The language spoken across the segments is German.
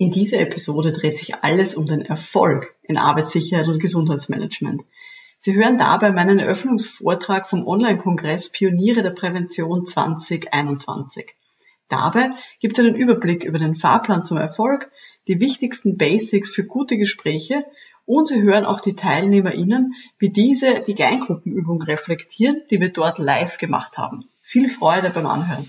In dieser Episode dreht sich alles um den Erfolg in Arbeitssicherheit und Gesundheitsmanagement. Sie hören dabei meinen Eröffnungsvortrag vom Online-Kongress Pioniere der Prävention 2021. Dabei gibt es einen Überblick über den Fahrplan zum Erfolg, die wichtigsten Basics für gute Gespräche und Sie hören auch die TeilnehmerInnen, wie diese die Kleingruppenübung reflektieren, die wir dort live gemacht haben. Viel Freude beim Anhören.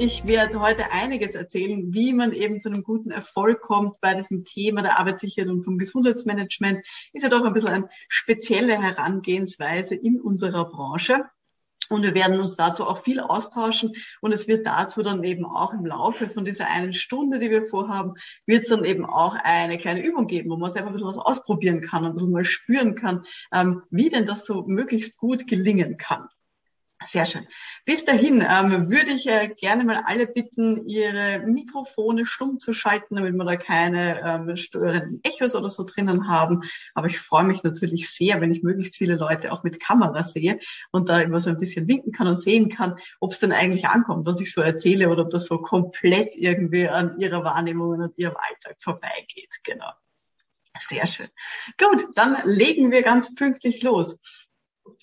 Ich werde heute einiges erzählen, wie man eben zu einem guten Erfolg kommt bei diesem Thema der Arbeitssicherheit und vom Gesundheitsmanagement. Ist ja doch ein bisschen eine spezielle Herangehensweise in unserer Branche. Und wir werden uns dazu auch viel austauschen. Und es wird dazu dann eben auch im Laufe von dieser einen Stunde, die wir vorhaben, wird es dann eben auch eine kleine Übung geben, wo man selber ein bisschen was ausprobieren kann und ein bisschen mal spüren kann, ähm, wie denn das so möglichst gut gelingen kann. Sehr schön. Bis dahin ähm, würde ich äh, gerne mal alle bitten, ihre Mikrofone stumm zu schalten, damit wir da keine ähm, störenden Echos oder so drinnen haben. Aber ich freue mich natürlich sehr, wenn ich möglichst viele Leute auch mit Kamera sehe und da immer so ein bisschen winken kann und sehen kann, ob es denn eigentlich ankommt, was ich so erzähle oder ob das so komplett irgendwie an ihrer Wahrnehmung und ihrem Alltag vorbeigeht. Genau. Sehr schön. Gut, dann legen wir ganz pünktlich los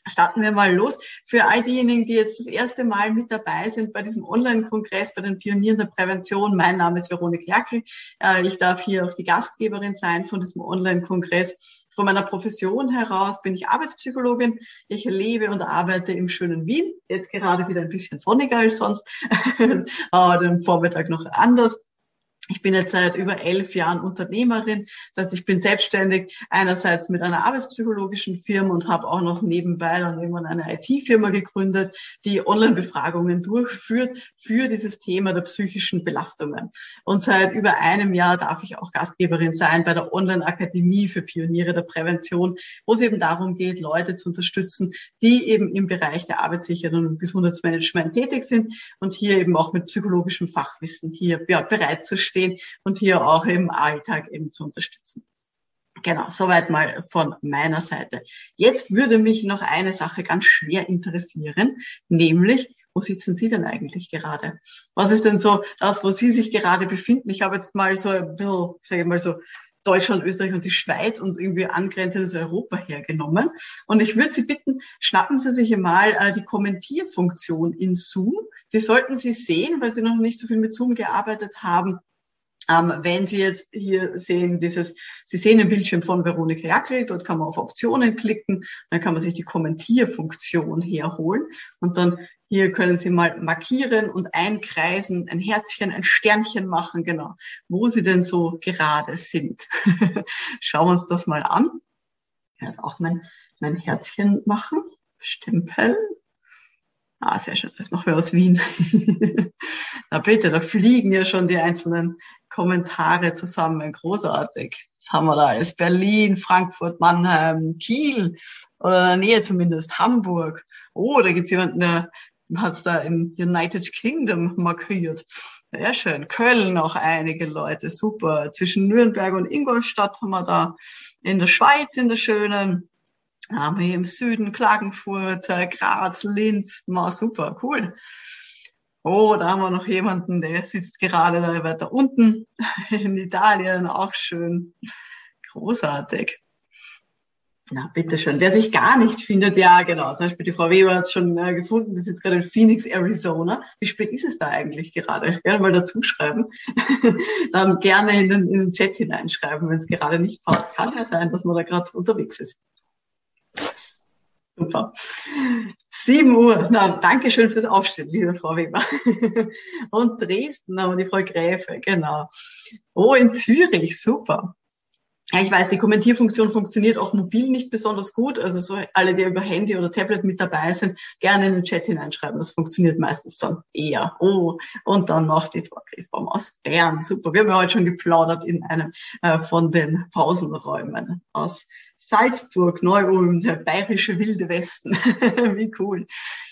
starten wir mal los. Für all diejenigen, die jetzt das erste Mal mit dabei sind bei diesem Online-Kongress, bei den Pionieren der Prävention. Mein Name ist Veronika Jackel. Äh, ich darf hier auch die Gastgeberin sein von diesem Online-Kongress. Von meiner Profession heraus bin ich Arbeitspsychologin. Ich lebe und arbeite im schönen Wien. Jetzt gerade wieder ein bisschen sonniger als sonst, aber den Vormittag noch anders. Ich bin jetzt seit über elf Jahren Unternehmerin. Das heißt, ich bin selbstständig einerseits mit einer arbeitspsychologischen Firma und habe auch noch nebenbei dann irgendwann eine IT-Firma gegründet, die Online-Befragungen durchführt für dieses Thema der psychischen Belastungen. Und seit über einem Jahr darf ich auch Gastgeberin sein bei der Online-Akademie für Pioniere der Prävention, wo es eben darum geht, Leute zu unterstützen, die eben im Bereich der Arbeitssicherheit und Gesundheitsmanagement tätig sind und hier eben auch mit psychologischem Fachwissen hier ja, bereit zu stehen stehen und hier auch im Alltag eben zu unterstützen. Genau, soweit mal von meiner Seite. Jetzt würde mich noch eine Sache ganz schwer interessieren, nämlich, wo sitzen Sie denn eigentlich gerade? Was ist denn so das, wo Sie sich gerade befinden? Ich habe jetzt mal so ein sage ich mal so, Deutschland, Österreich und die Schweiz und irgendwie angrenzendes Europa hergenommen. Und ich würde Sie bitten, schnappen Sie sich mal äh, die Kommentierfunktion in Zoom. Die sollten Sie sehen, weil Sie noch nicht so viel mit Zoom gearbeitet haben. Ähm, wenn Sie jetzt hier sehen, dieses, Sie sehen den Bildschirm von Veronika Jackel, dort kann man auf Optionen klicken, dann kann man sich die Kommentierfunktion herholen und dann hier können Sie mal markieren und einkreisen, ein Herzchen, ein Sternchen machen, genau, wo Sie denn so gerade sind. Schauen wir uns das mal an. Ich werde auch mein, mein Herzchen machen, stempeln. Ah, sehr schön, das ist noch wer aus Wien. Na bitte, da fliegen ja schon die einzelnen Kommentare zusammen. Großartig. Was haben wir da alles? Berlin, Frankfurt, Mannheim, Kiel oder in der Nähe zumindest Hamburg. Oh, da gibt's jemanden, der hat es da im United Kingdom markiert. Sehr schön. Köln noch einige Leute. Super. Zwischen Nürnberg und Ingolstadt haben wir da. In der Schweiz, in der schönen. Haben wir hier im Süden Klagenfurt, Graz, Linz. Ma, super, cool. Oh, da haben wir noch jemanden, der sitzt gerade da weiter unten in Italien, auch schön. Großartig. Na, bitteschön. Wer sich gar nicht findet, ja, genau. Zum Beispiel die Frau Weber hat es schon äh, gefunden, die sitzt gerade in Phoenix, Arizona. Wie spät ist es da eigentlich gerade? Ich werde mal dazu schreiben. Dann gerne in den, in den Chat hineinschreiben, wenn es gerade nicht passt. Kann ja sein, dass man da gerade unterwegs ist. Super. 7 Uhr. Na, danke schön fürs Aufstehen, liebe Frau Weber. Und Dresden haben wir die Frau Gräfe, genau. Oh, in Zürich, super. Ich weiß, die Kommentierfunktion funktioniert auch mobil nicht besonders gut. Also so alle, die über Handy oder Tablet mit dabei sind, gerne in den Chat hineinschreiben. Das funktioniert meistens dann eher. Oh, und dann noch die Frau Griesbaum aus Bern. Super. Wir haben ja heute schon geplaudert in einem äh, von den Pausenräumen aus Salzburg, Neu-Ulm, der bayerische Wilde Westen. Wie cool.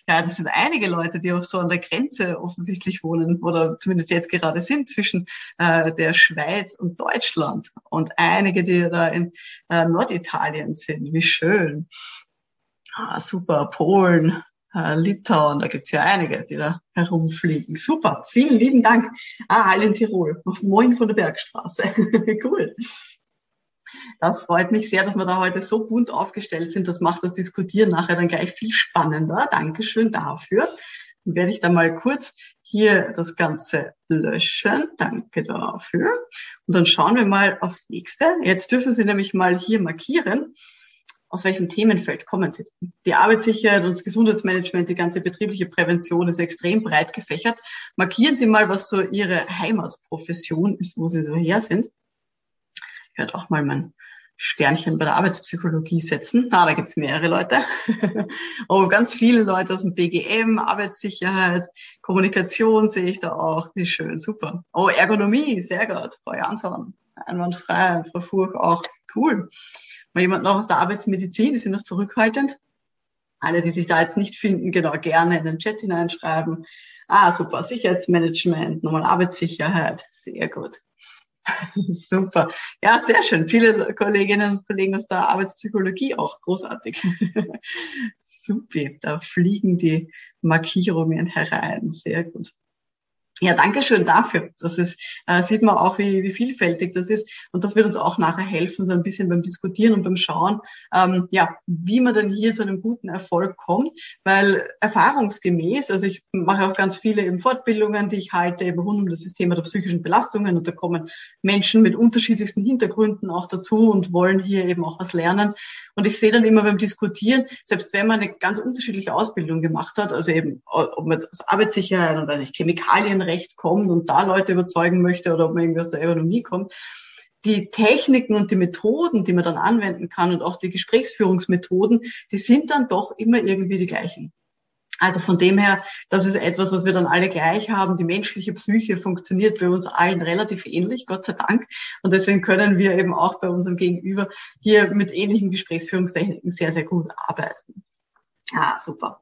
Ja, das sind einige Leute, die auch so an der Grenze offensichtlich wohnen oder zumindest jetzt gerade sind zwischen äh, der Schweiz und Deutschland und einige, die da in äh, Norditalien sind. Wie schön. Ah, super. Polen, äh, Litauen, da gibt's ja einige, die da herumfliegen. Super, vielen lieben Dank. Ah, alle in Tirol. Moin von der Bergstraße. cool. Das freut mich sehr, dass wir da heute so bunt aufgestellt sind. Das macht das Diskutieren nachher dann gleich viel spannender. Dankeschön dafür. Dann werde ich da mal kurz hier das Ganze löschen. Danke dafür. Und dann schauen wir mal aufs nächste. Jetzt dürfen Sie nämlich mal hier markieren, aus welchem Themenfeld kommen Sie. Die Arbeitssicherheit und das Gesundheitsmanagement, die ganze betriebliche Prävention ist extrem breit gefächert. Markieren Sie mal, was so Ihre Heimatprofession ist, wo Sie so her sind. Ich werde auch mal mein Sternchen bei der Arbeitspsychologie setzen. Ah, da gibt's mehrere Leute. oh, ganz viele Leute aus dem BGM, Arbeitssicherheit, Kommunikation sehe ich da auch. Wie schön, super. Oh, Ergonomie, sehr gut. Frau Jansson, einwandfrei. Frau Furch auch. Cool. Mal jemand noch aus der Arbeitsmedizin, die sind noch zurückhaltend. Alle, die sich da jetzt nicht finden, genau gerne in den Chat hineinschreiben. Ah, super. Sicherheitsmanagement, nochmal Arbeitssicherheit. Sehr gut. Super. Ja, sehr schön. Viele Kolleginnen und Kollegen aus der Arbeitspsychologie auch. Großartig. Super. Da fliegen die Markierungen herein. Sehr gut. Ja, danke schön dafür. Das ist, äh, sieht man auch, wie, wie vielfältig das ist. Und das wird uns auch nachher helfen, so ein bisschen beim Diskutieren und beim Schauen, ähm, ja, wie man denn hier zu einem guten Erfolg kommt. Weil erfahrungsgemäß, also ich mache auch ganz viele eben Fortbildungen, die ich halte, eben rund um das Thema der psychischen Belastungen. Und da kommen Menschen mit unterschiedlichsten Hintergründen auch dazu und wollen hier eben auch was lernen. Und ich sehe dann immer beim Diskutieren, selbst wenn man eine ganz unterschiedliche Ausbildung gemacht hat, also eben, ob man jetzt Arbeitssicherheit und weiß ich, Chemikalien Recht kommt und da Leute überzeugen möchte oder ob man irgendwie aus der Ergonomie kommt. Die Techniken und die Methoden, die man dann anwenden kann und auch die Gesprächsführungsmethoden, die sind dann doch immer irgendwie die gleichen. Also von dem her, das ist etwas, was wir dann alle gleich haben. Die menschliche Psyche funktioniert bei uns allen relativ ähnlich, Gott sei Dank. Und deswegen können wir eben auch bei unserem Gegenüber hier mit ähnlichen Gesprächsführungstechniken sehr, sehr gut arbeiten. Ah, super.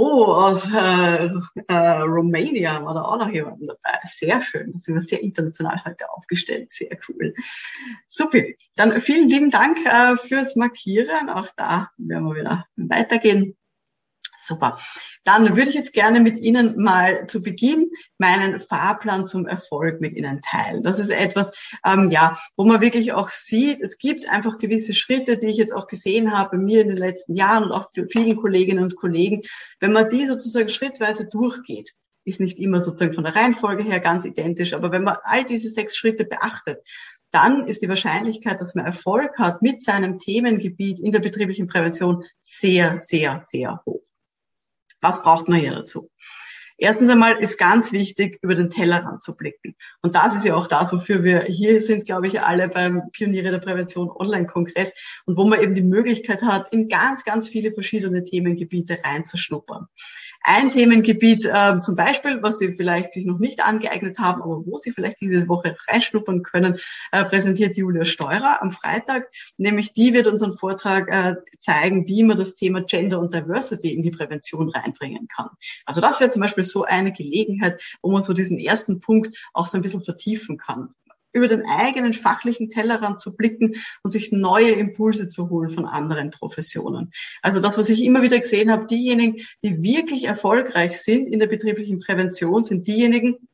Oh, aus äh, äh, Romania war da auch noch jemand dabei. Sehr schön. Das ist sehr international heute aufgestellt. Sehr cool. Super. Dann vielen lieben Dank äh, fürs Markieren. Auch da werden wir wieder weitergehen. Super. Dann würde ich jetzt gerne mit Ihnen mal zu Beginn meinen Fahrplan zum Erfolg mit Ihnen teilen. Das ist etwas, ähm, ja, wo man wirklich auch sieht, es gibt einfach gewisse Schritte, die ich jetzt auch gesehen habe mir in den letzten Jahren und auch für vielen Kolleginnen und Kollegen. Wenn man die sozusagen schrittweise durchgeht, ist nicht immer sozusagen von der Reihenfolge her ganz identisch, aber wenn man all diese sechs Schritte beachtet, dann ist die Wahrscheinlichkeit, dass man Erfolg hat mit seinem Themengebiet in der betrieblichen Prävention sehr, sehr, sehr hoch. Was braucht man hier dazu? Erstens einmal ist ganz wichtig, über den Tellerrand zu blicken. Und das ist ja auch das, wofür wir hier sind, glaube ich, alle beim Pioniere der Prävention Online-Kongress und wo man eben die Möglichkeit hat, in ganz, ganz viele verschiedene Themengebiete reinzuschnuppern. Ein Themengebiet äh, zum Beispiel, was Sie vielleicht sich noch nicht angeeignet haben, aber wo Sie vielleicht diese Woche reinschnuppern können, äh, präsentiert Julia Steurer am Freitag. Nämlich die wird unseren Vortrag äh, zeigen, wie man das Thema Gender und Diversity in die Prävention reinbringen kann. Also das wäre zum Beispiel so eine Gelegenheit, wo man so diesen ersten Punkt auch so ein bisschen vertiefen kann über den eigenen fachlichen Tellerrand zu blicken und sich neue Impulse zu holen von anderen Professionen. Also das, was ich immer wieder gesehen habe, diejenigen, die wirklich erfolgreich sind in der betrieblichen Prävention, sind diejenigen,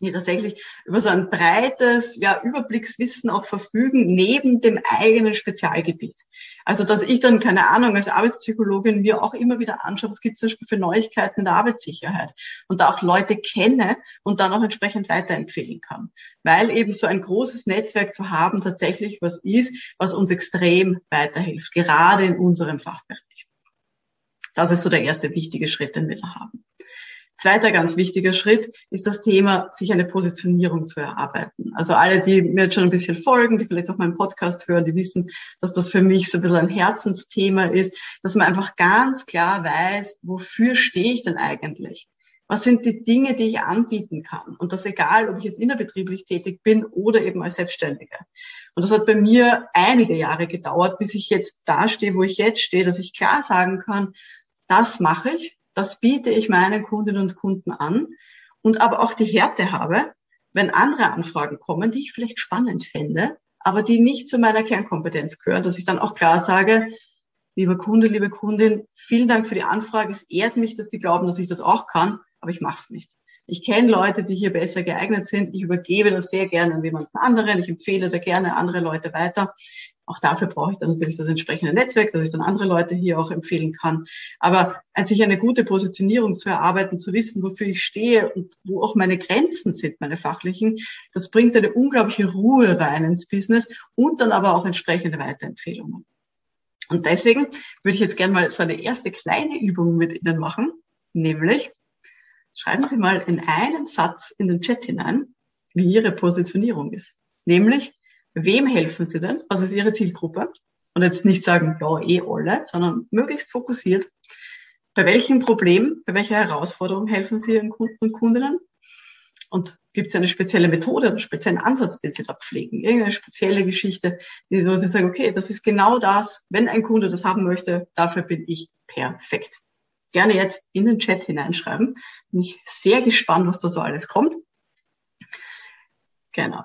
die tatsächlich über so ein breites ja, Überblickswissen auch verfügen, neben dem eigenen Spezialgebiet. Also dass ich dann, keine Ahnung, als Arbeitspsychologin mir auch immer wieder anschaue, was gibt es zum Beispiel für Neuigkeiten in der Arbeitssicherheit und da auch Leute kenne und dann auch entsprechend weiterempfehlen kann. Weil eben so ein großes Netzwerk zu haben tatsächlich was ist, was uns extrem weiterhilft, gerade in unserem Fachbereich. Das ist so der erste wichtige Schritt, den wir da haben. Zweiter ganz wichtiger Schritt ist das Thema, sich eine Positionierung zu erarbeiten. Also alle, die mir jetzt schon ein bisschen folgen, die vielleicht auch meinen Podcast hören, die wissen, dass das für mich so ein bisschen ein Herzensthema ist, dass man einfach ganz klar weiß, wofür stehe ich denn eigentlich? Was sind die Dinge, die ich anbieten kann? Und das egal, ob ich jetzt innerbetrieblich tätig bin oder eben als Selbstständige. Und das hat bei mir einige Jahre gedauert, bis ich jetzt da stehe, wo ich jetzt stehe, dass ich klar sagen kann, das mache ich, das biete ich meinen Kundinnen und Kunden an und aber auch die Härte habe, wenn andere Anfragen kommen, die ich vielleicht spannend fände, aber die nicht zu meiner Kernkompetenz gehören, dass ich dann auch klar sage, lieber Kunde, liebe Kundin, vielen Dank für die Anfrage. Es ehrt mich, dass Sie glauben, dass ich das auch kann, aber ich mache es nicht. Ich kenne Leute, die hier besser geeignet sind. Ich übergebe das sehr gerne an jemanden anderen. Ich empfehle da gerne andere Leute weiter. Auch dafür brauche ich dann natürlich das entsprechende Netzwerk, dass ich dann andere Leute hier auch empfehlen kann. Aber als sich eine gute Positionierung zu erarbeiten, zu wissen, wofür ich stehe und wo auch meine Grenzen sind, meine fachlichen, das bringt eine unglaubliche Ruhe rein ins Business und dann aber auch entsprechende Weiterempfehlungen. Und deswegen würde ich jetzt gerne mal so eine erste kleine Übung mit Ihnen machen, nämlich schreiben Sie mal in einem Satz in den Chat hinein, wie Ihre Positionierung ist. Nämlich, wem helfen Sie denn? Was ist Ihre Zielgruppe? Und jetzt nicht sagen, ja, eh alle, sondern möglichst fokussiert. Bei welchem Problem, bei welcher Herausforderung helfen Sie Ihren Kunden und Kundinnen? Und gibt es eine spezielle Methode, einen speziellen Ansatz, den Sie da pflegen? Irgendeine spezielle Geschichte, wo Sie sagen, okay, das ist genau das, wenn ein Kunde das haben möchte, dafür bin ich perfekt gerne jetzt in den Chat hineinschreiben. Bin ich sehr gespannt, was da so alles kommt. Genau.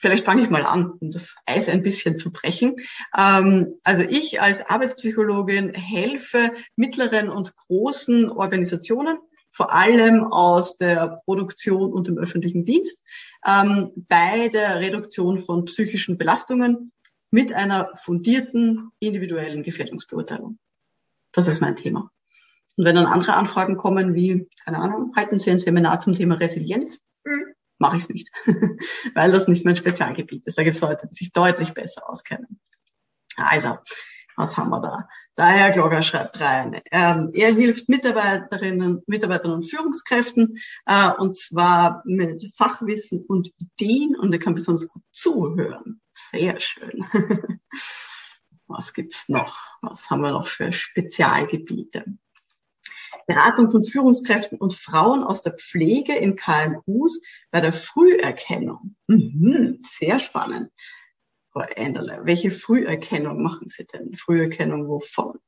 Vielleicht fange ich mal an, um das Eis ein bisschen zu brechen. Ähm, also ich als Arbeitspsychologin helfe mittleren und großen Organisationen, vor allem aus der Produktion und dem öffentlichen Dienst, ähm, bei der Reduktion von psychischen Belastungen mit einer fundierten individuellen Gefährdungsbeurteilung. Das ist mein Thema. Und wenn dann andere Anfragen kommen, wie, keine Ahnung, halten Sie ein Seminar zum Thema Resilienz. Mache ich es nicht, weil das nicht mein Spezialgebiet ist. Da gibt es Leute, die sich deutlich besser auskennen. Also, was haben wir da? Der Herr Glogger schreibt rein. Ähm, er hilft Mitarbeiterinnen, Mitarbeitern und Führungskräften, äh, und zwar mit Fachwissen und Ideen, und er kann besonders gut zuhören. Sehr schön. was gibt's noch? Was haben wir noch für Spezialgebiete? Beratung von Führungskräften und Frauen aus der Pflege in KMUs bei der Früherkennung. Mhm, sehr spannend. Frau Enderle, welche Früherkennung machen Sie denn? Früherkennung wovon?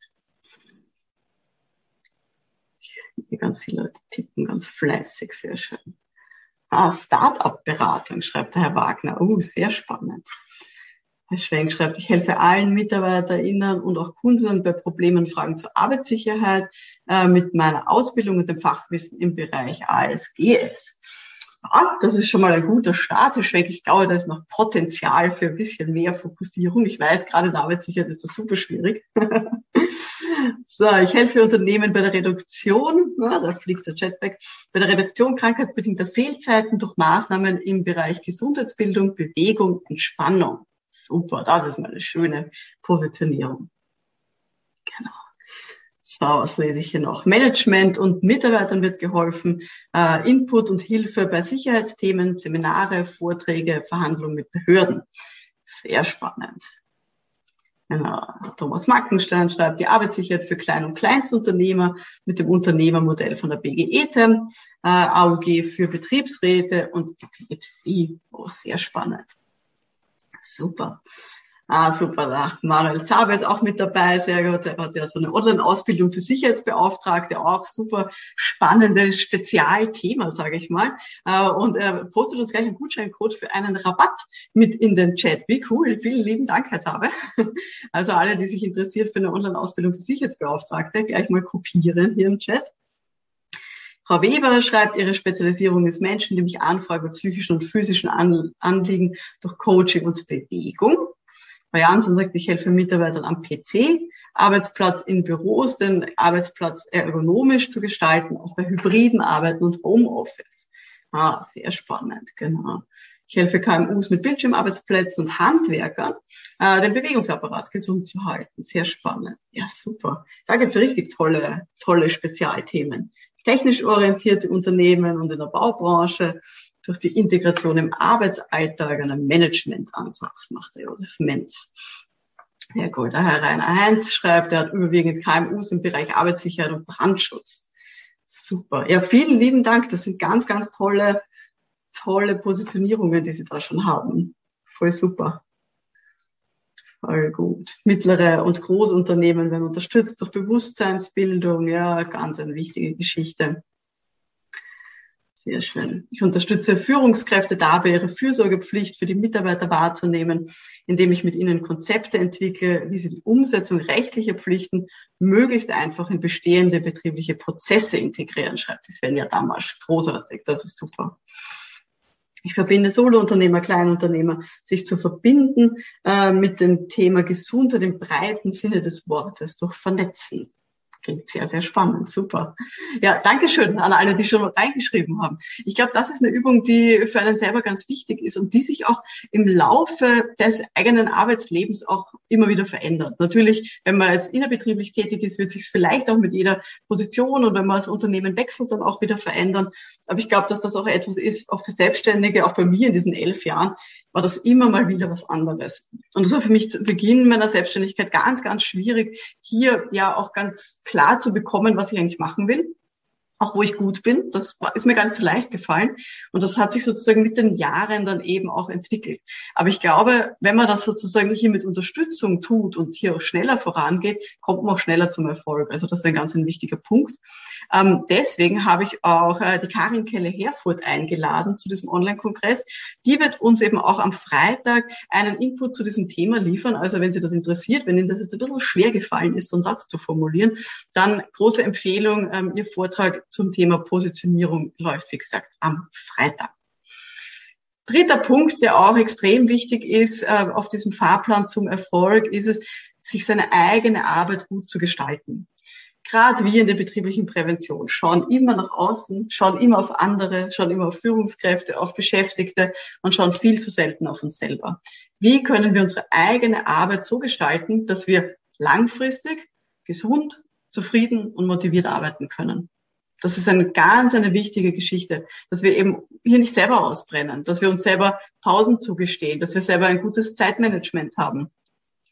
Sehe ganz viele Leute tippen ganz fleißig, sehr schön. Ah, Start-up-Beratung, schreibt der Herr Wagner. Oh, sehr spannend. Herr Schwenk schreibt, ich helfe allen MitarbeiterInnen und auch Kunden bei Problemen und Fragen zur Arbeitssicherheit äh, mit meiner Ausbildung und dem Fachwissen im Bereich ASGS. Ja, das ist schon mal ein guter Start, Herr Schwenk. Ich glaube, da ist noch Potenzial für ein bisschen mehr Fokussierung. Ich weiß, gerade in der Arbeitssicherheit ist das super schwierig. so, ich helfe Unternehmen bei der Reduktion, ja, da fliegt der Chatback, bei der Reduktion krankheitsbedingter Fehlzeiten durch Maßnahmen im Bereich Gesundheitsbildung, Bewegung, Entspannung. Super, das ist mal eine schöne Positionierung. Genau. So, was lese ich hier noch? Management und Mitarbeitern wird geholfen, äh, Input und Hilfe bei Sicherheitsthemen, Seminare, Vorträge, Verhandlungen mit Behörden. Sehr spannend. Genau. Thomas Mackenstein schreibt, die Arbeitssicherheit für Klein- und Kleinstunternehmer mit dem Unternehmermodell von der BGETEM, äh, AUG für Betriebsräte und Epilepsie. Oh, sehr spannend. Super. Ah, super. Da Manuel Zaber ist auch mit dabei. Sehr gut. Er hat ja so eine Online-Ausbildung für Sicherheitsbeauftragte. Auch super spannendes Spezialthema, sage ich mal. Äh, und er postet uns gleich einen Gutscheincode für einen Rabatt mit in den Chat. Wie cool. Vielen lieben Dank, Herr Zaber. Also alle, die sich interessiert für eine Online-Ausbildung für Sicherheitsbeauftragte, gleich mal kopieren hier im Chat. Frau Weber schreibt, ihre Spezialisierung ist Menschen, die mich anfragen bei psychischen und physischen Anliegen durch Coaching und Bewegung. Frau Janssen sagt, ich helfe Mitarbeitern am PC, Arbeitsplatz in Büros, den Arbeitsplatz ergonomisch zu gestalten, auch bei hybriden Arbeiten und Homeoffice. Ah, sehr spannend, genau. Ich helfe KMUs mit Bildschirmarbeitsplätzen und Handwerkern, äh, den Bewegungsapparat gesund zu halten. Sehr spannend. Ja, super. Da gibt's richtig tolle, tolle Spezialthemen. Technisch orientierte Unternehmen und in der Baubranche durch die Integration im Arbeitsalltag einen Managementansatz macht der Josef Menz. Ja gut, der Herr Rainer Heinz schreibt, er hat überwiegend KMUs im Bereich Arbeitssicherheit und Brandschutz. Super. Ja, vielen lieben Dank. Das sind ganz, ganz tolle, tolle Positionierungen, die Sie da schon haben. Voll super. Voll gut. Mittlere und Großunternehmen werden unterstützt durch Bewusstseinsbildung. Ja, ganz eine wichtige Geschichte. Sehr schön. Ich unterstütze Führungskräfte dabei, ihre Fürsorgepflicht für die Mitarbeiter wahrzunehmen, indem ich mit ihnen Konzepte entwickle, wie sie die Umsetzung rechtlicher Pflichten möglichst einfach in bestehende betriebliche Prozesse integrieren, schreibt die Svenja Damasch. Großartig, das ist super. Ich verbinde Solounternehmer, Kleinunternehmer, sich zu verbinden äh, mit dem Thema Gesundheit im breiten Sinne des Wortes durch Vernetzen. Klingt sehr, sehr spannend. Super. Ja, danke schön an alle, die schon reingeschrieben haben. Ich glaube, das ist eine Übung, die für einen selber ganz wichtig ist und die sich auch im Laufe des eigenen Arbeitslebens auch immer wieder verändert. Natürlich, wenn man jetzt innerbetrieblich tätig ist, wird sich es vielleicht auch mit jeder Position und wenn man das Unternehmen wechselt, dann auch wieder verändern. Aber ich glaube, dass das auch etwas ist, auch für Selbstständige, auch bei mir in diesen elf Jahren, war das immer mal wieder was anderes. Und das war für mich zu Beginn meiner Selbstständigkeit ganz, ganz schwierig, hier ja auch ganz klar zu bekommen, was ich eigentlich machen will auch wo ich gut bin. Das ist mir gar nicht so leicht gefallen. Und das hat sich sozusagen mit den Jahren dann eben auch entwickelt. Aber ich glaube, wenn man das sozusagen hier mit Unterstützung tut und hier auch schneller vorangeht, kommt man auch schneller zum Erfolg. Also das ist ein ganz ein wichtiger Punkt. Ähm, deswegen habe ich auch äh, die Karin Kelle-Herfurth eingeladen zu diesem Online-Kongress. Die wird uns eben auch am Freitag einen Input zu diesem Thema liefern. Also wenn Sie das interessiert, wenn Ihnen das jetzt ein bisschen schwer gefallen ist, so einen Satz zu formulieren, dann große Empfehlung, ähm, Ihr Vortrag zum Thema Positionierung läuft, wie gesagt, am Freitag. Dritter Punkt, der auch extrem wichtig ist äh, auf diesem Fahrplan zum Erfolg, ist es, sich seine eigene Arbeit gut zu gestalten. Gerade wir in der betrieblichen Prävention schauen immer nach außen, schauen immer auf andere, schauen immer auf Führungskräfte, auf Beschäftigte und schauen viel zu selten auf uns selber. Wie können wir unsere eigene Arbeit so gestalten, dass wir langfristig gesund, zufrieden und motiviert arbeiten können? Das ist eine ganz eine wichtige Geschichte, dass wir eben hier nicht selber ausbrennen, dass wir uns selber Pausen zugestehen, dass wir selber ein gutes Zeitmanagement haben.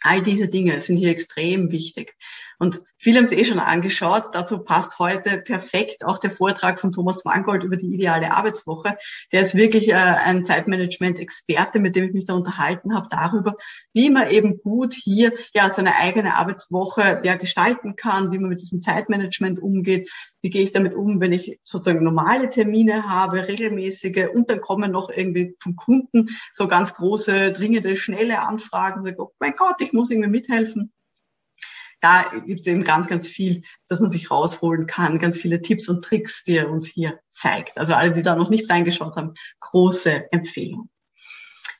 All diese Dinge sind hier extrem wichtig. Und viele haben es eh schon angeschaut. Dazu passt heute perfekt auch der Vortrag von Thomas Mangold über die ideale Arbeitswoche. Der ist wirklich äh, ein Zeitmanagement-Experte, mit dem ich mich da unterhalten habe, darüber, wie man eben gut hier ja seine eigene Arbeitswoche ja, gestalten kann, wie man mit diesem Zeitmanagement umgeht, wie gehe ich damit um, wenn ich sozusagen normale Termine habe, regelmäßige, und dann kommen noch irgendwie vom Kunden so ganz große, dringende, schnelle Anfragen. Und oh mein Gott, ich muss irgendwie mithelfen da gibt es eben ganz, ganz viel, dass man sich rausholen kann, ganz viele Tipps und Tricks, die er uns hier zeigt. Also alle, die da noch nicht reingeschaut haben, große Empfehlung.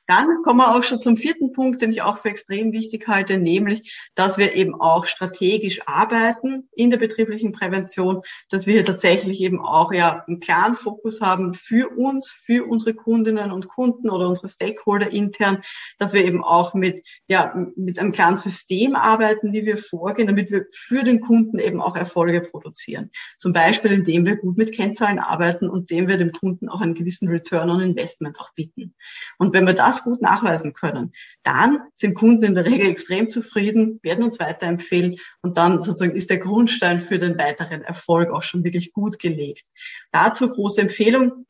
Dann kommen wir auch schon zum vierten Punkt, den ich auch für extrem wichtig halte, nämlich, dass wir eben auch strategisch arbeiten in der betrieblichen Prävention, dass wir hier tatsächlich eben auch ja einen klaren Fokus haben für uns, für unsere Kundinnen und Kunden oder unsere Stakeholder intern, dass wir eben auch mit, ja, mit einem klaren System arbeiten, wie wir vorgehen, damit wir für den Kunden eben auch Erfolge produzieren. Zum Beispiel, indem wir gut mit Kennzahlen arbeiten und indem wir dem Kunden auch einen gewissen Return on Investment auch bieten. Und wenn wir das gut nachweisen können, dann sind Kunden in der Regel extrem zufrieden, werden uns weiterempfehlen und dann sozusagen ist der Grundstein für den weiteren Erfolg auch schon wirklich gut gelegt. Dazu große Empfehlung,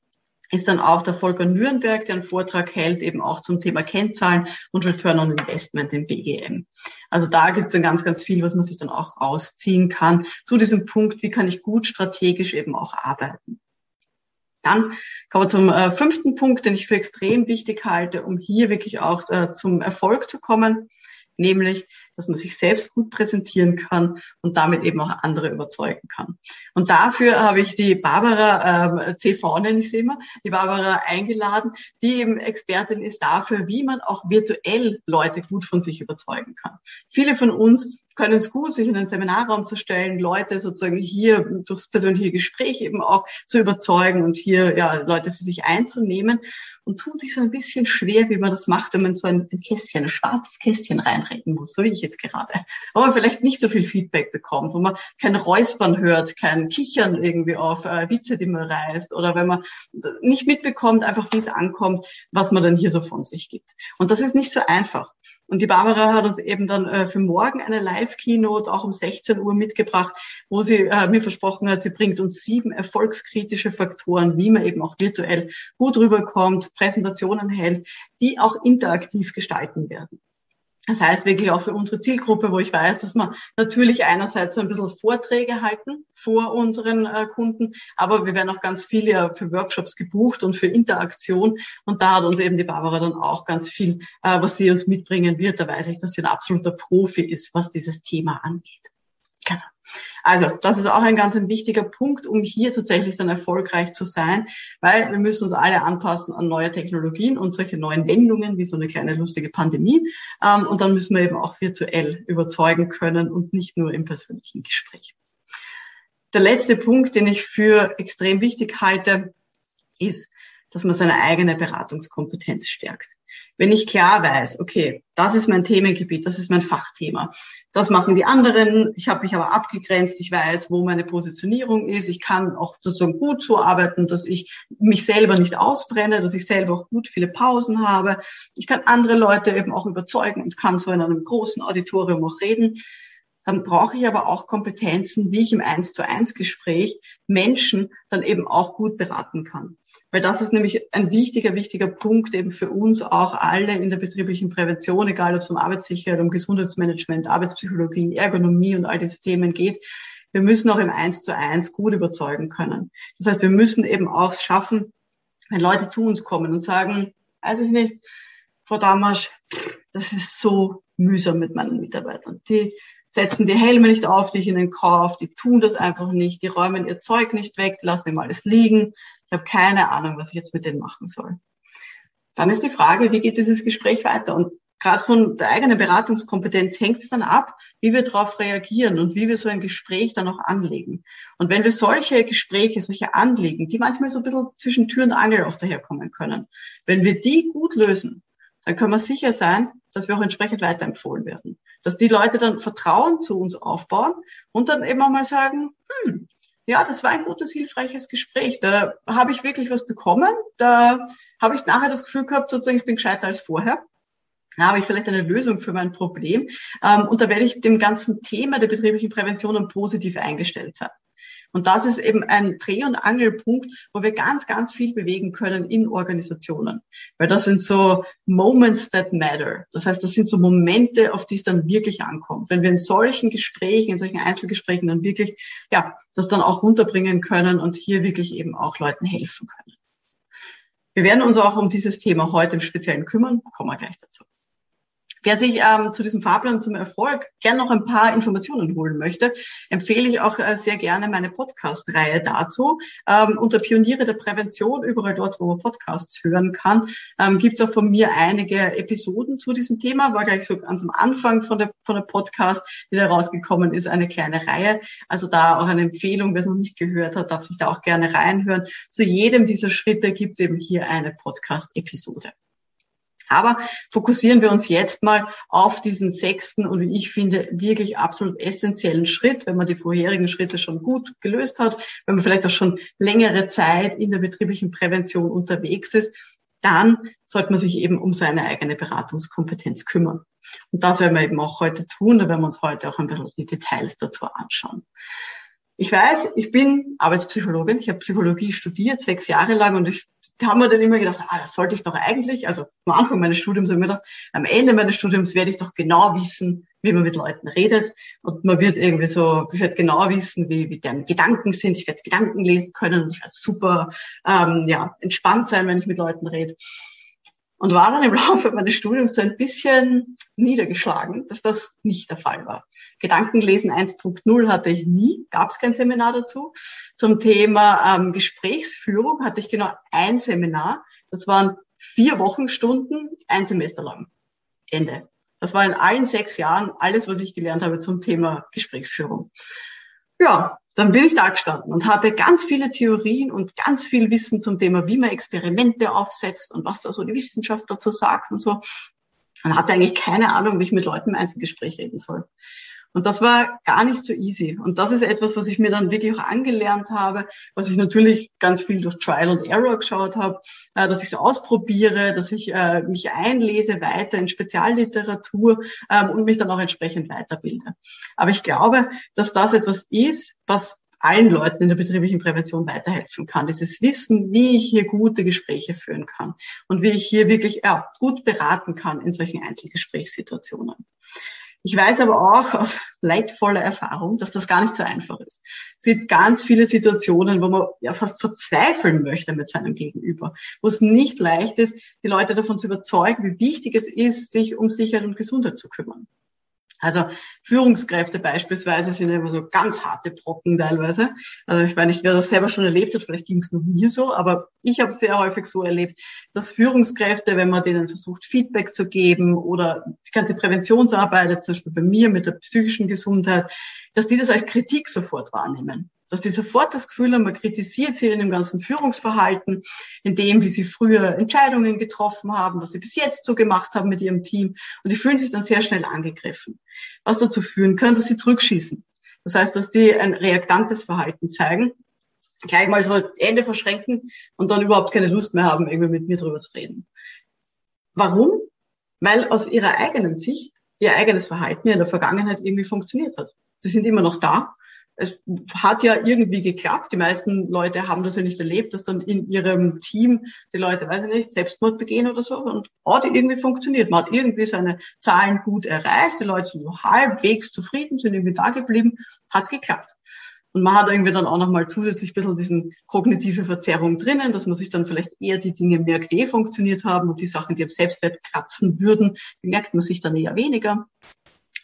ist dann auch der Volker Nürnberg, der einen Vortrag hält, eben auch zum Thema Kennzahlen und Return on Investment im BGM. Also da gibt es dann ganz, ganz viel, was man sich dann auch rausziehen kann zu diesem Punkt, wie kann ich gut strategisch eben auch arbeiten. Dann kommen wir zum äh, fünften Punkt, den ich für extrem wichtig halte, um hier wirklich auch äh, zum Erfolg zu kommen, nämlich dass man sich selbst gut präsentieren kann und damit eben auch andere überzeugen kann. Und dafür habe ich die Barbara ähm, CV, nenne ich sie immer, die Barbara eingeladen, die eben Expertin ist dafür, wie man auch virtuell Leute gut von sich überzeugen kann. Viele von uns können es gut, sich in den Seminarraum zu stellen, Leute sozusagen hier durchs persönliche Gespräch eben auch zu überzeugen und hier ja Leute für sich einzunehmen. Und tun sich so ein bisschen schwer, wie man das macht, wenn man so ein, ein Kästchen, ein schwarzes Kästchen reinrecken muss, so wie ich jetzt gerade. Wo man vielleicht nicht so viel Feedback bekommt, wo man kein Räuspern hört, kein Kichern irgendwie auf äh, Witze, die man reißt oder wenn man nicht mitbekommt, einfach wie es ankommt, was man dann hier so von sich gibt. Und das ist nicht so einfach. Und die Barbara hat uns eben dann äh, für morgen eine Live-Keynote auch um 16 Uhr mitgebracht, wo sie äh, mir versprochen hat, sie bringt uns sieben erfolgskritische Faktoren, wie man eben auch virtuell gut rüberkommt, Präsentationen hält, die auch interaktiv gestalten werden. Das heißt wirklich auch für unsere Zielgruppe, wo ich weiß, dass wir natürlich einerseits so ein bisschen Vorträge halten vor unseren äh, Kunden, aber wir werden auch ganz viele ja für Workshops gebucht und für Interaktion. Und da hat uns eben die Barbara dann auch ganz viel, äh, was sie uns mitbringen wird. Da weiß ich, dass sie ein absoluter Profi ist, was dieses Thema angeht. Also das ist auch ein ganz ein wichtiger Punkt, um hier tatsächlich dann erfolgreich zu sein, weil wir müssen uns alle anpassen an neue Technologien und solche neuen Wendungen wie so eine kleine lustige Pandemie. Ähm, und dann müssen wir eben auch virtuell überzeugen können und nicht nur im persönlichen Gespräch. Der letzte Punkt, den ich für extrem wichtig halte, ist, dass man seine eigene Beratungskompetenz stärkt. Wenn ich klar weiß, okay, das ist mein Themengebiet, das ist mein Fachthema, das machen die anderen, ich habe mich aber abgegrenzt, ich weiß, wo meine Positionierung ist, ich kann auch sozusagen gut so arbeiten, dass ich mich selber nicht ausbrenne, dass ich selber auch gut viele Pausen habe, ich kann andere Leute eben auch überzeugen und kann so in einem großen Auditorium auch reden dann brauche ich aber auch Kompetenzen, wie ich im Eins zu eins Gespräch Menschen dann eben auch gut beraten kann. Weil das ist nämlich ein wichtiger, wichtiger Punkt eben für uns auch alle in der betrieblichen Prävention, egal ob es um Arbeitssicherheit, um Gesundheitsmanagement, Arbeitspsychologie, Ergonomie und all diese Themen geht. Wir müssen auch im Eins zu eins gut überzeugen können. Das heißt, wir müssen eben auch schaffen, wenn Leute zu uns kommen und sagen, weiß ich nicht, Frau Damasch, das ist so mühsam mit meinen Mitarbeitern. Die setzen die Helme nicht auf, die ich ihnen kaufe, die tun das einfach nicht, die räumen ihr Zeug nicht weg, die lassen ihm alles liegen. Ich habe keine Ahnung, was ich jetzt mit denen machen soll. Dann ist die Frage, wie geht dieses Gespräch weiter? Und gerade von der eigenen Beratungskompetenz hängt es dann ab, wie wir darauf reagieren und wie wir so ein Gespräch dann auch anlegen. Und wenn wir solche Gespräche, solche Anliegen, die manchmal so ein bisschen zwischen Tür und Angel auch daherkommen können, wenn wir die gut lösen, dann können wir sicher sein, dass wir auch entsprechend weiterempfohlen werden. Dass die Leute dann Vertrauen zu uns aufbauen und dann eben auch mal sagen, hm, ja, das war ein gutes, hilfreiches Gespräch. Da habe ich wirklich was bekommen. Da habe ich nachher das Gefühl gehabt, sozusagen, ich bin gescheiter als vorher. Da habe ich vielleicht eine Lösung für mein Problem. Ähm, und da werde ich dem ganzen Thema der betrieblichen Prävention positiv eingestellt sein. Und das ist eben ein Dreh- und Angelpunkt, wo wir ganz, ganz viel bewegen können in Organisationen. Weil das sind so Moments that matter. Das heißt, das sind so Momente, auf die es dann wirklich ankommt. Wenn wir in solchen Gesprächen, in solchen Einzelgesprächen dann wirklich, ja, das dann auch runterbringen können und hier wirklich eben auch Leuten helfen können. Wir werden uns auch um dieses Thema heute im Speziellen kümmern. Kommen wir gleich dazu. Wer sich ähm, zu diesem Fahrplan zum Erfolg gern noch ein paar Informationen holen möchte, empfehle ich auch äh, sehr gerne meine Podcast-Reihe dazu. Ähm, unter Pioniere der Prävention, überall dort, wo man Podcasts hören kann, ähm, gibt es auch von mir einige Episoden zu diesem Thema. War gleich so ganz am Anfang von der, von der Podcast, die da rausgekommen ist, eine kleine Reihe. Also da auch eine Empfehlung, wer es noch nicht gehört hat, darf sich da auch gerne reinhören. Zu jedem dieser Schritte gibt es eben hier eine Podcast-Episode. Aber fokussieren wir uns jetzt mal auf diesen sechsten und wie ich finde wirklich absolut essentiellen Schritt, wenn man die vorherigen Schritte schon gut gelöst hat, wenn man vielleicht auch schon längere Zeit in der betrieblichen Prävention unterwegs ist, dann sollte man sich eben um seine eigene Beratungskompetenz kümmern. Und das werden wir eben auch heute tun. Da werden wir uns heute auch ein bisschen die Details dazu anschauen. Ich weiß, ich bin Arbeitspsychologin, ich habe Psychologie studiert, sechs Jahre lang und ich habe mir dann immer gedacht, ah, das sollte ich doch eigentlich, also am Anfang meines Studiums habe ich mir gedacht, am Ende meines Studiums werde ich doch genau wissen, wie man mit Leuten redet und man wird irgendwie so, ich werde genau wissen, wie, wie deren Gedanken sind, ich werde Gedanken lesen können ich werde super ähm, ja, entspannt sein, wenn ich mit Leuten rede und war dann im Laufe meines Studiums so ein bisschen niedergeschlagen, dass das nicht der Fall war. Gedankenlesen 1.0 hatte ich nie, gab es kein Seminar dazu. Zum Thema ähm, Gesprächsführung hatte ich genau ein Seminar. Das waren vier Wochenstunden, ein Semester lang. Ende. Das war in allen sechs Jahren alles, was ich gelernt habe zum Thema Gesprächsführung. Ja, dann bin ich da gestanden und hatte ganz viele Theorien und ganz viel Wissen zum Thema, wie man Experimente aufsetzt und was da so die Wissenschaft dazu sagt und so. Und hatte eigentlich keine Ahnung, wie ich mit Leuten im Einzelgespräch reden soll. Und das war gar nicht so easy. Und das ist etwas, was ich mir dann wirklich auch angelernt habe, was ich natürlich ganz viel durch Trial and Error geschaut habe, äh, dass ich es ausprobiere, dass ich äh, mich einlese weiter in Spezialliteratur ähm, und mich dann auch entsprechend weiterbilde. Aber ich glaube, dass das etwas ist, was allen Leuten in der betrieblichen Prävention weiterhelfen kann. Dieses Wissen, wie ich hier gute Gespräche führen kann und wie ich hier wirklich ja, gut beraten kann in solchen Einzelgesprächssituationen. Ich weiß aber auch aus leidvoller Erfahrung, dass das gar nicht so einfach ist. Es gibt ganz viele Situationen, wo man ja fast verzweifeln möchte mit seinem Gegenüber, wo es nicht leicht ist, die Leute davon zu überzeugen, wie wichtig es ist, sich um Sicherheit und Gesundheit zu kümmern. Also Führungskräfte beispielsweise sind immer so ganz harte Brocken teilweise. Also ich meine nicht, wer das selber schon erlebt hat, vielleicht ging es noch nie so, aber ich habe sehr häufig so erlebt, dass Führungskräfte, wenn man denen versucht, Feedback zu geben oder die ganze Präventionsarbeit, zum Beispiel bei mir mit der psychischen Gesundheit, dass die das als Kritik sofort wahrnehmen dass die sofort das Gefühl haben, man kritisiert sie in dem ganzen Führungsverhalten, in dem, wie sie früher Entscheidungen getroffen haben, was sie bis jetzt so gemacht haben mit ihrem Team. Und die fühlen sich dann sehr schnell angegriffen, was dazu führen kann, dass sie zurückschießen. Das heißt, dass die ein reaktantes Verhalten zeigen, gleich mal so Ende verschränken und dann überhaupt keine Lust mehr haben, irgendwie mit mir drüber zu reden. Warum? Weil aus ihrer eigenen Sicht ihr eigenes Verhalten in der Vergangenheit irgendwie funktioniert hat. Sie sind immer noch da, es hat ja irgendwie geklappt. Die meisten Leute haben das ja nicht erlebt, dass dann in ihrem Team die Leute, weiß ich nicht, Selbstmord begehen oder so. Und hat irgendwie funktioniert. Man hat irgendwie seine Zahlen gut erreicht. Die Leute sind so halbwegs zufrieden, sind irgendwie da geblieben. Hat geklappt. Und man hat irgendwie dann auch nochmal zusätzlich ein bisschen diesen kognitive Verzerrung drinnen, dass man sich dann vielleicht eher die Dinge merkt, die funktioniert haben und die Sachen, die am Selbstwert kratzen würden, merkt man sich dann eher weniger.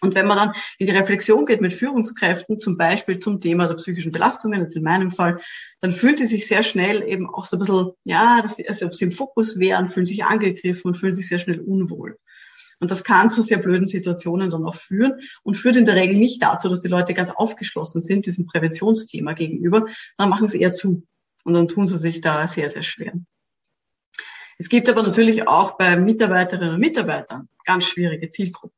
Und wenn man dann in die Reflexion geht mit Führungskräften, zum Beispiel zum Thema der psychischen Belastungen, jetzt in meinem Fall, dann fühlen die sich sehr schnell eben auch so ein bisschen, ja, dass die, also ob sie im Fokus wären, fühlen sich angegriffen und fühlen sich sehr schnell unwohl. Und das kann zu sehr blöden Situationen dann auch führen und führt in der Regel nicht dazu, dass die Leute ganz aufgeschlossen sind diesem Präventionsthema gegenüber, dann machen sie eher zu. Und dann tun sie sich da sehr, sehr schwer. Es gibt aber natürlich auch bei Mitarbeiterinnen und Mitarbeitern ganz schwierige Zielgruppen.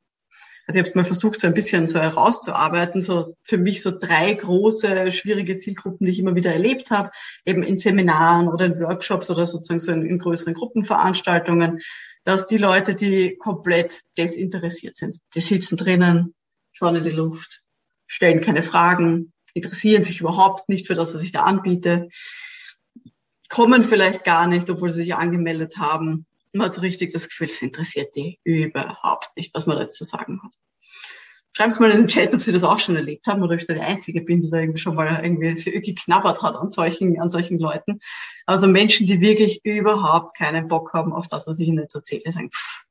Also ich habe es mal versucht, so ein bisschen so herauszuarbeiten, so für mich so drei große, schwierige Zielgruppen, die ich immer wieder erlebt habe, eben in Seminaren oder in Workshops oder sozusagen so in, in größeren Gruppenveranstaltungen, dass die Leute, die komplett desinteressiert sind, die sitzen drinnen, schauen in die Luft, stellen keine Fragen, interessieren sich überhaupt nicht für das, was ich da anbiete, kommen vielleicht gar nicht, obwohl sie sich angemeldet haben man hat so richtig das Gefühl, es interessiert die überhaupt nicht, was man da jetzt zu sagen hat. Schreiben Sie mal in den Chat, ob Sie das auch schon erlebt haben oder ob ich da die Einzige bin, die da irgendwie schon mal irgendwie geknabbert hat an solchen, an solchen Leuten. Also Menschen, die wirklich überhaupt keinen Bock haben auf das, was ich Ihnen jetzt erzähle, sagen, pff,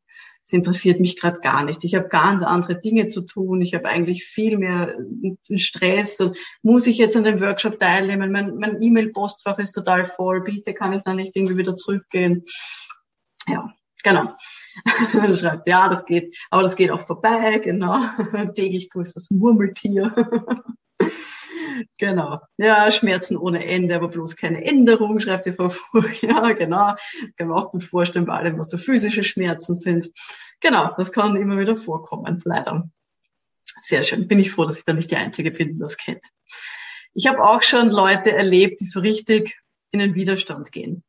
es interessiert mich gerade gar nicht. Ich habe ganz andere Dinge zu tun. Ich habe eigentlich viel mehr Stress. Und muss ich jetzt an dem Workshop teilnehmen? Mein, mein E-Mail-Postfach ist total voll. Bitte kann ich da nicht irgendwie wieder zurückgehen? Ja, genau. er schreibt, ja, das geht, aber das geht auch vorbei, genau. Täglich grüßt das Murmeltier. genau. Ja, Schmerzen ohne Ende, aber bloß keine Änderung, schreibt die Frau Furch. Ja, genau. Kann man auch gut vorstellen bei allem, was so physische Schmerzen sind. Genau, das kann immer wieder vorkommen, leider. Sehr schön. Bin ich froh, dass ich da nicht die Einzige bin, die das kennt. Ich habe auch schon Leute erlebt, die so richtig in den Widerstand gehen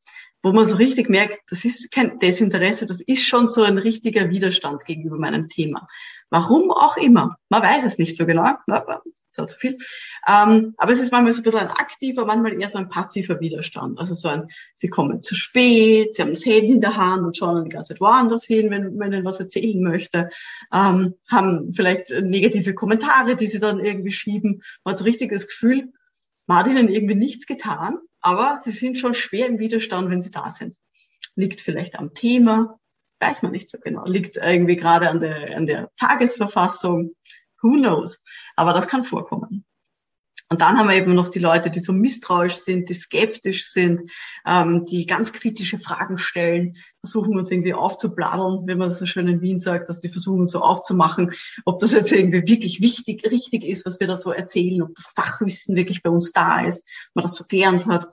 wo man so richtig merkt, das ist kein Desinteresse, das ist schon so ein richtiger Widerstand gegenüber meinem Thema. Warum auch immer. Man weiß es nicht so genau. So zu viel. Ähm, aber es ist manchmal so ein bisschen ein aktiver, manchmal eher so ein passiver Widerstand. Also so ein, sie kommen zu spät, sie haben das Handy in der Hand und schauen die ganze Zeit woanders hin, wenn, wenn ihnen was erzählen möchte, ähm, haben vielleicht negative Kommentare, die sie dann irgendwie schieben. Man hat so richtig das Gefühl, man hat ihnen irgendwie nichts getan, aber sie sind schon schwer im Widerstand, wenn sie da sind. Liegt vielleicht am Thema, weiß man nicht so genau. Liegt irgendwie gerade an der, an der Tagesverfassung, who knows. Aber das kann vorkommen. Und dann haben wir eben noch die Leute, die so misstrauisch sind, die skeptisch sind, ähm, die ganz kritische Fragen stellen, versuchen uns irgendwie aufzubladdeln, wenn man so schön in Wien sagt, dass die versuchen uns so aufzumachen, ob das jetzt irgendwie wirklich wichtig, richtig ist, was wir da so erzählen, ob das Fachwissen wirklich bei uns da ist, man das so gelernt hat.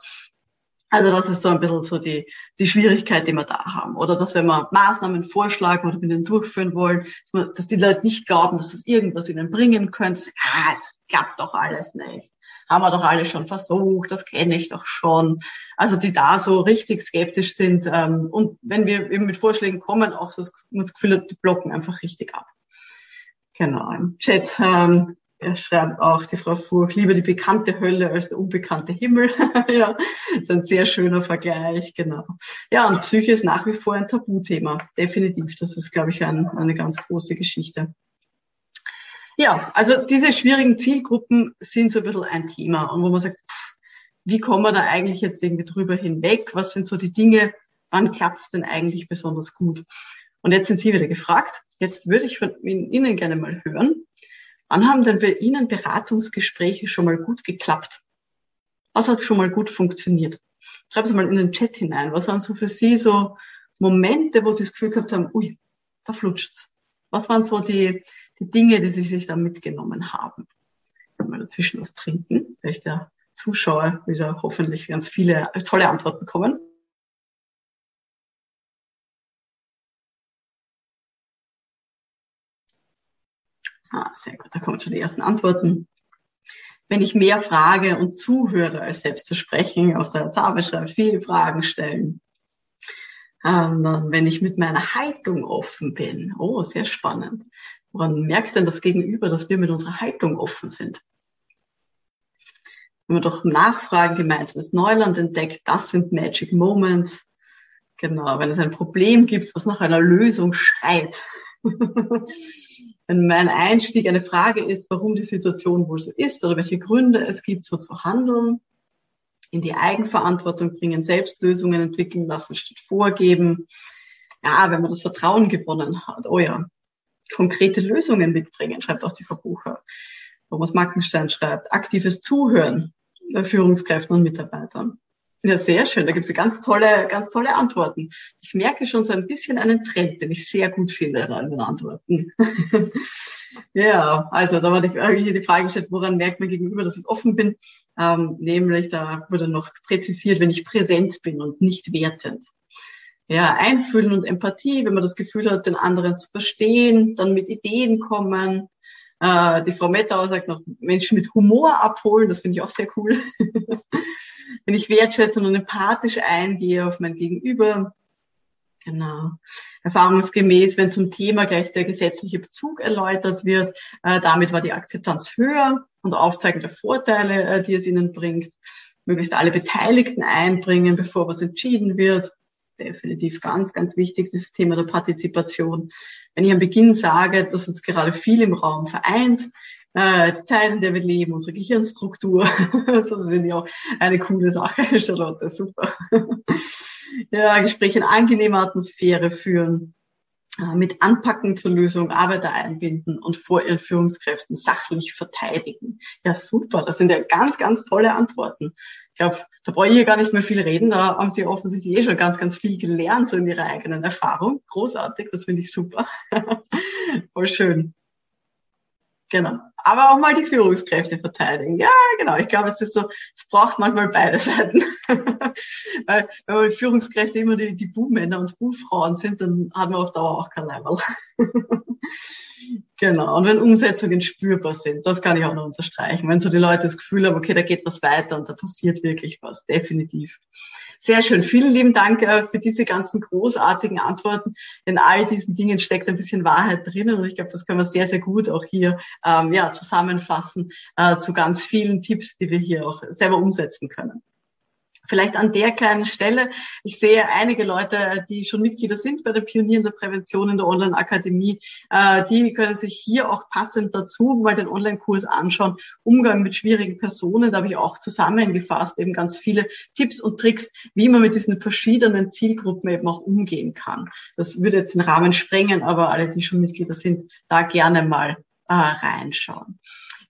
Also das ist so ein bisschen so die, die Schwierigkeit, die wir da haben. Oder dass wenn wir Maßnahmen vorschlagen oder mit ihnen durchführen wollen, dass, wir, dass die Leute nicht glauben, dass das irgendwas ihnen bringen könnte. Ah, es klappt doch alles nicht. Haben wir doch alle schon versucht, das kenne ich doch schon. Also die da so richtig skeptisch sind. Ähm, und wenn wir eben mit Vorschlägen kommen, auch so das Gefühl, die blocken einfach richtig ab. Genau, im Chat ähm, er schreibt auch, die Frau Furch, lieber die bekannte Hölle als der unbekannte Himmel. ja, ist ein sehr schöner Vergleich, genau. Ja, und Psyche ist nach wie vor ein Tabuthema. Definitiv. Das ist, glaube ich, ein, eine ganz große Geschichte. Ja, also diese schwierigen Zielgruppen sind so ein bisschen ein Thema. Und wo man sagt, pff, wie kommen wir da eigentlich jetzt irgendwie drüber hinweg? Was sind so die Dinge? Wann klappt es denn eigentlich besonders gut? Und jetzt sind Sie wieder gefragt. Jetzt würde ich von Ihnen gerne mal hören, Wann haben denn bei Ihnen Beratungsgespräche schon mal gut geklappt? Was hat schon mal gut funktioniert? Schreiben Sie mal in den Chat hinein. Was waren so für Sie so Momente, wo Sie das Gefühl gehabt haben, ui, da flutscht's. Was waren so die, die Dinge, die Sie sich da mitgenommen haben? Ich kann mal dazwischen was trinken, vielleicht der Zuschauer wieder hoffentlich ganz viele tolle Antworten kommen. Ah, sehr gut, da kommen schon die ersten Antworten. Wenn ich mehr frage und zuhöre, als selbst zu sprechen, auf der Zahl schreibt, viele Fragen stellen. Ähm, wenn ich mit meiner Haltung offen bin. Oh, sehr spannend. Woran merkt denn das Gegenüber, dass wir mit unserer Haltung offen sind? Wenn man doch Nachfragen gemeinsames Neuland entdeckt, das sind Magic Moments. Genau, wenn es ein Problem gibt, was nach einer Lösung schreit. wenn mein Einstieg eine Frage ist, warum die Situation wohl so ist oder welche Gründe es gibt, so zu handeln, in die Eigenverantwortung bringen, Selbstlösungen entwickeln lassen, statt vorgeben. Ja, wenn man das Vertrauen gewonnen hat, oh ja, konkrete Lösungen mitbringen, schreibt auch die Frau Bucher. Thomas Mackenstein schreibt, aktives Zuhören bei Führungskräften und Mitarbeitern. Ja, sehr schön. Da gibt es ganz tolle, ganz tolle Antworten. Ich merke schon so ein bisschen einen Trend, den ich sehr gut finde an den Antworten. ja, also da war die, die Frage gestellt, woran merkt man gegenüber, dass ich offen bin? Ähm, nämlich, da wurde noch präzisiert, wenn ich präsent bin und nicht wertend. Ja, einfühlen und Empathie, wenn man das Gefühl hat, den anderen zu verstehen, dann mit Ideen kommen. Äh, die Frau Mettauer sagt noch, Menschen mit Humor abholen, das finde ich auch sehr cool. wenn ich wertschätzend und empathisch eingehe auf mein Gegenüber. Genau. Erfahrungsgemäß, wenn zum Thema gleich der gesetzliche Bezug erläutert wird, äh, damit war die Akzeptanz höher und Aufzeigen der Vorteile, äh, die es ihnen bringt. Möglichst alle Beteiligten einbringen, bevor was entschieden wird. Definitiv ganz, ganz wichtig, das Thema der Partizipation. Wenn ich am Beginn sage, dass uns gerade viel im Raum vereint, äh, die Zeit, in der wir leben, unsere Gehirnstruktur. das finde ich auch eine coole Sache, Charlotte, super. ja, Gespräche in angenehmer Atmosphäre führen, äh, mit Anpacken zur Lösung Arbeiter einbinden und vor ihren Führungskräften sachlich verteidigen. Ja, super. Das sind ja ganz, ganz tolle Antworten. Ich glaube, da brauche ich hier gar nicht mehr viel reden. Da haben Sie offensichtlich eh schon ganz, ganz viel gelernt, so in Ihrer eigenen Erfahrung. Großartig. Das finde ich super. Voll schön. Genau. Aber auch mal die Führungskräfte verteidigen. Ja, genau. Ich glaube, es ist so, es braucht manchmal beide Seiten. Weil, wenn Führungskräfte immer die, die Buhmänner und Buhfrauen sind, dann hat man auf Dauer auch kein Level. genau. Und wenn Umsetzungen spürbar sind, das kann ich auch noch unterstreichen. Wenn so die Leute das Gefühl haben, okay, da geht was weiter und da passiert wirklich was. Definitiv. Sehr schön. Vielen lieben Dank äh, für diese ganzen großartigen Antworten. In all diesen Dingen steckt ein bisschen Wahrheit drinnen und ich glaube, das können wir sehr, sehr gut auch hier ähm, ja, zusammenfassen äh, zu ganz vielen Tipps, die wir hier auch selber umsetzen können. Vielleicht an der kleinen Stelle. Ich sehe einige Leute, die schon Mitglieder sind bei den Pionieren der Prävention in der Online-Akademie. Äh, die können sich hier auch passend dazu mal den Online-Kurs anschauen. Umgang mit schwierigen Personen. Da habe ich auch zusammengefasst eben ganz viele Tipps und Tricks, wie man mit diesen verschiedenen Zielgruppen eben auch umgehen kann. Das würde jetzt den Rahmen sprengen, aber alle, die schon Mitglieder sind, da gerne mal äh, reinschauen.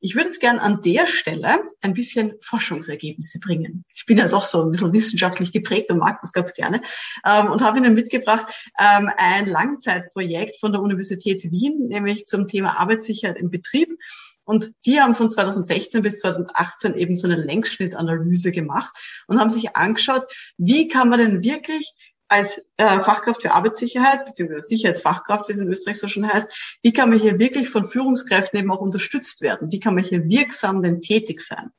Ich würde jetzt gern an der Stelle ein bisschen Forschungsergebnisse bringen. Ich bin ja doch so ein bisschen wissenschaftlich geprägt und mag das ganz gerne ähm, und habe Ihnen mitgebracht ähm, ein Langzeitprojekt von der Universität Wien, nämlich zum Thema Arbeitssicherheit im Betrieb. Und die haben von 2016 bis 2018 eben so eine Längsschnittanalyse gemacht und haben sich angeschaut, wie kann man denn wirklich als äh, Fachkraft für Arbeitssicherheit, beziehungsweise Sicherheitsfachkraft, wie es in Österreich so schon heißt, wie kann man hier wirklich von Führungskräften eben auch unterstützt werden? Wie kann man hier wirksam denn tätig sein?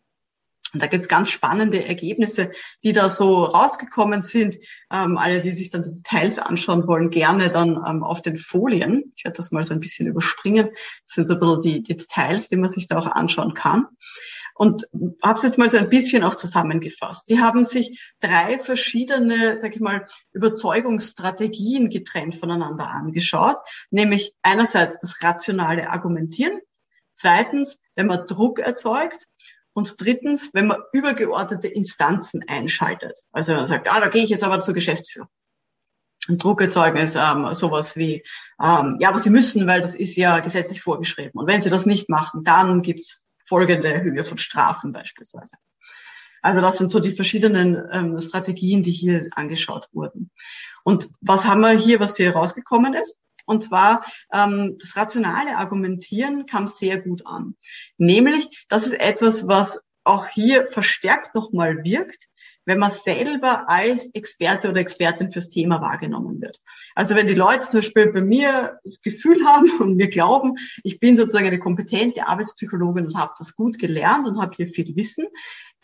Und da gibt's ganz spannende Ergebnisse, die da so rausgekommen sind. Ähm, alle, die sich dann die Details anschauen wollen, gerne dann ähm, auf den Folien. Ich werde das mal so ein bisschen überspringen. Das sind so ein bisschen die, die Details, die man sich da auch anschauen kann. Und habe es jetzt mal so ein bisschen auch zusammengefasst. Die haben sich drei verschiedene, sag ich mal, Überzeugungsstrategien getrennt voneinander angeschaut, nämlich einerseits das rationale Argumentieren, zweitens, wenn man Druck erzeugt und drittens, wenn man übergeordnete Instanzen einschaltet. Also man sagt, ah, da gehe ich jetzt aber zur Geschäftsführung. Und Druck erzeugen ist ähm, sowas wie, ähm, ja, aber Sie müssen, weil das ist ja gesetzlich vorgeschrieben. Und wenn Sie das nicht machen, dann gibt's folgende Höhe von Strafen beispielsweise. Also das sind so die verschiedenen ähm, Strategien, die hier angeschaut wurden. Und was haben wir hier, was hier rausgekommen ist? Und zwar ähm, das rationale Argumentieren kam sehr gut an. Nämlich, das ist etwas, was auch hier verstärkt nochmal wirkt, wenn man selber als Experte oder Expertin fürs Thema wahrgenommen wird. Also wenn die Leute zum Beispiel bei mir das Gefühl haben und mir glauben, ich bin sozusagen eine kompetente Arbeitspsychologin und habe das gut gelernt und habe hier viel Wissen,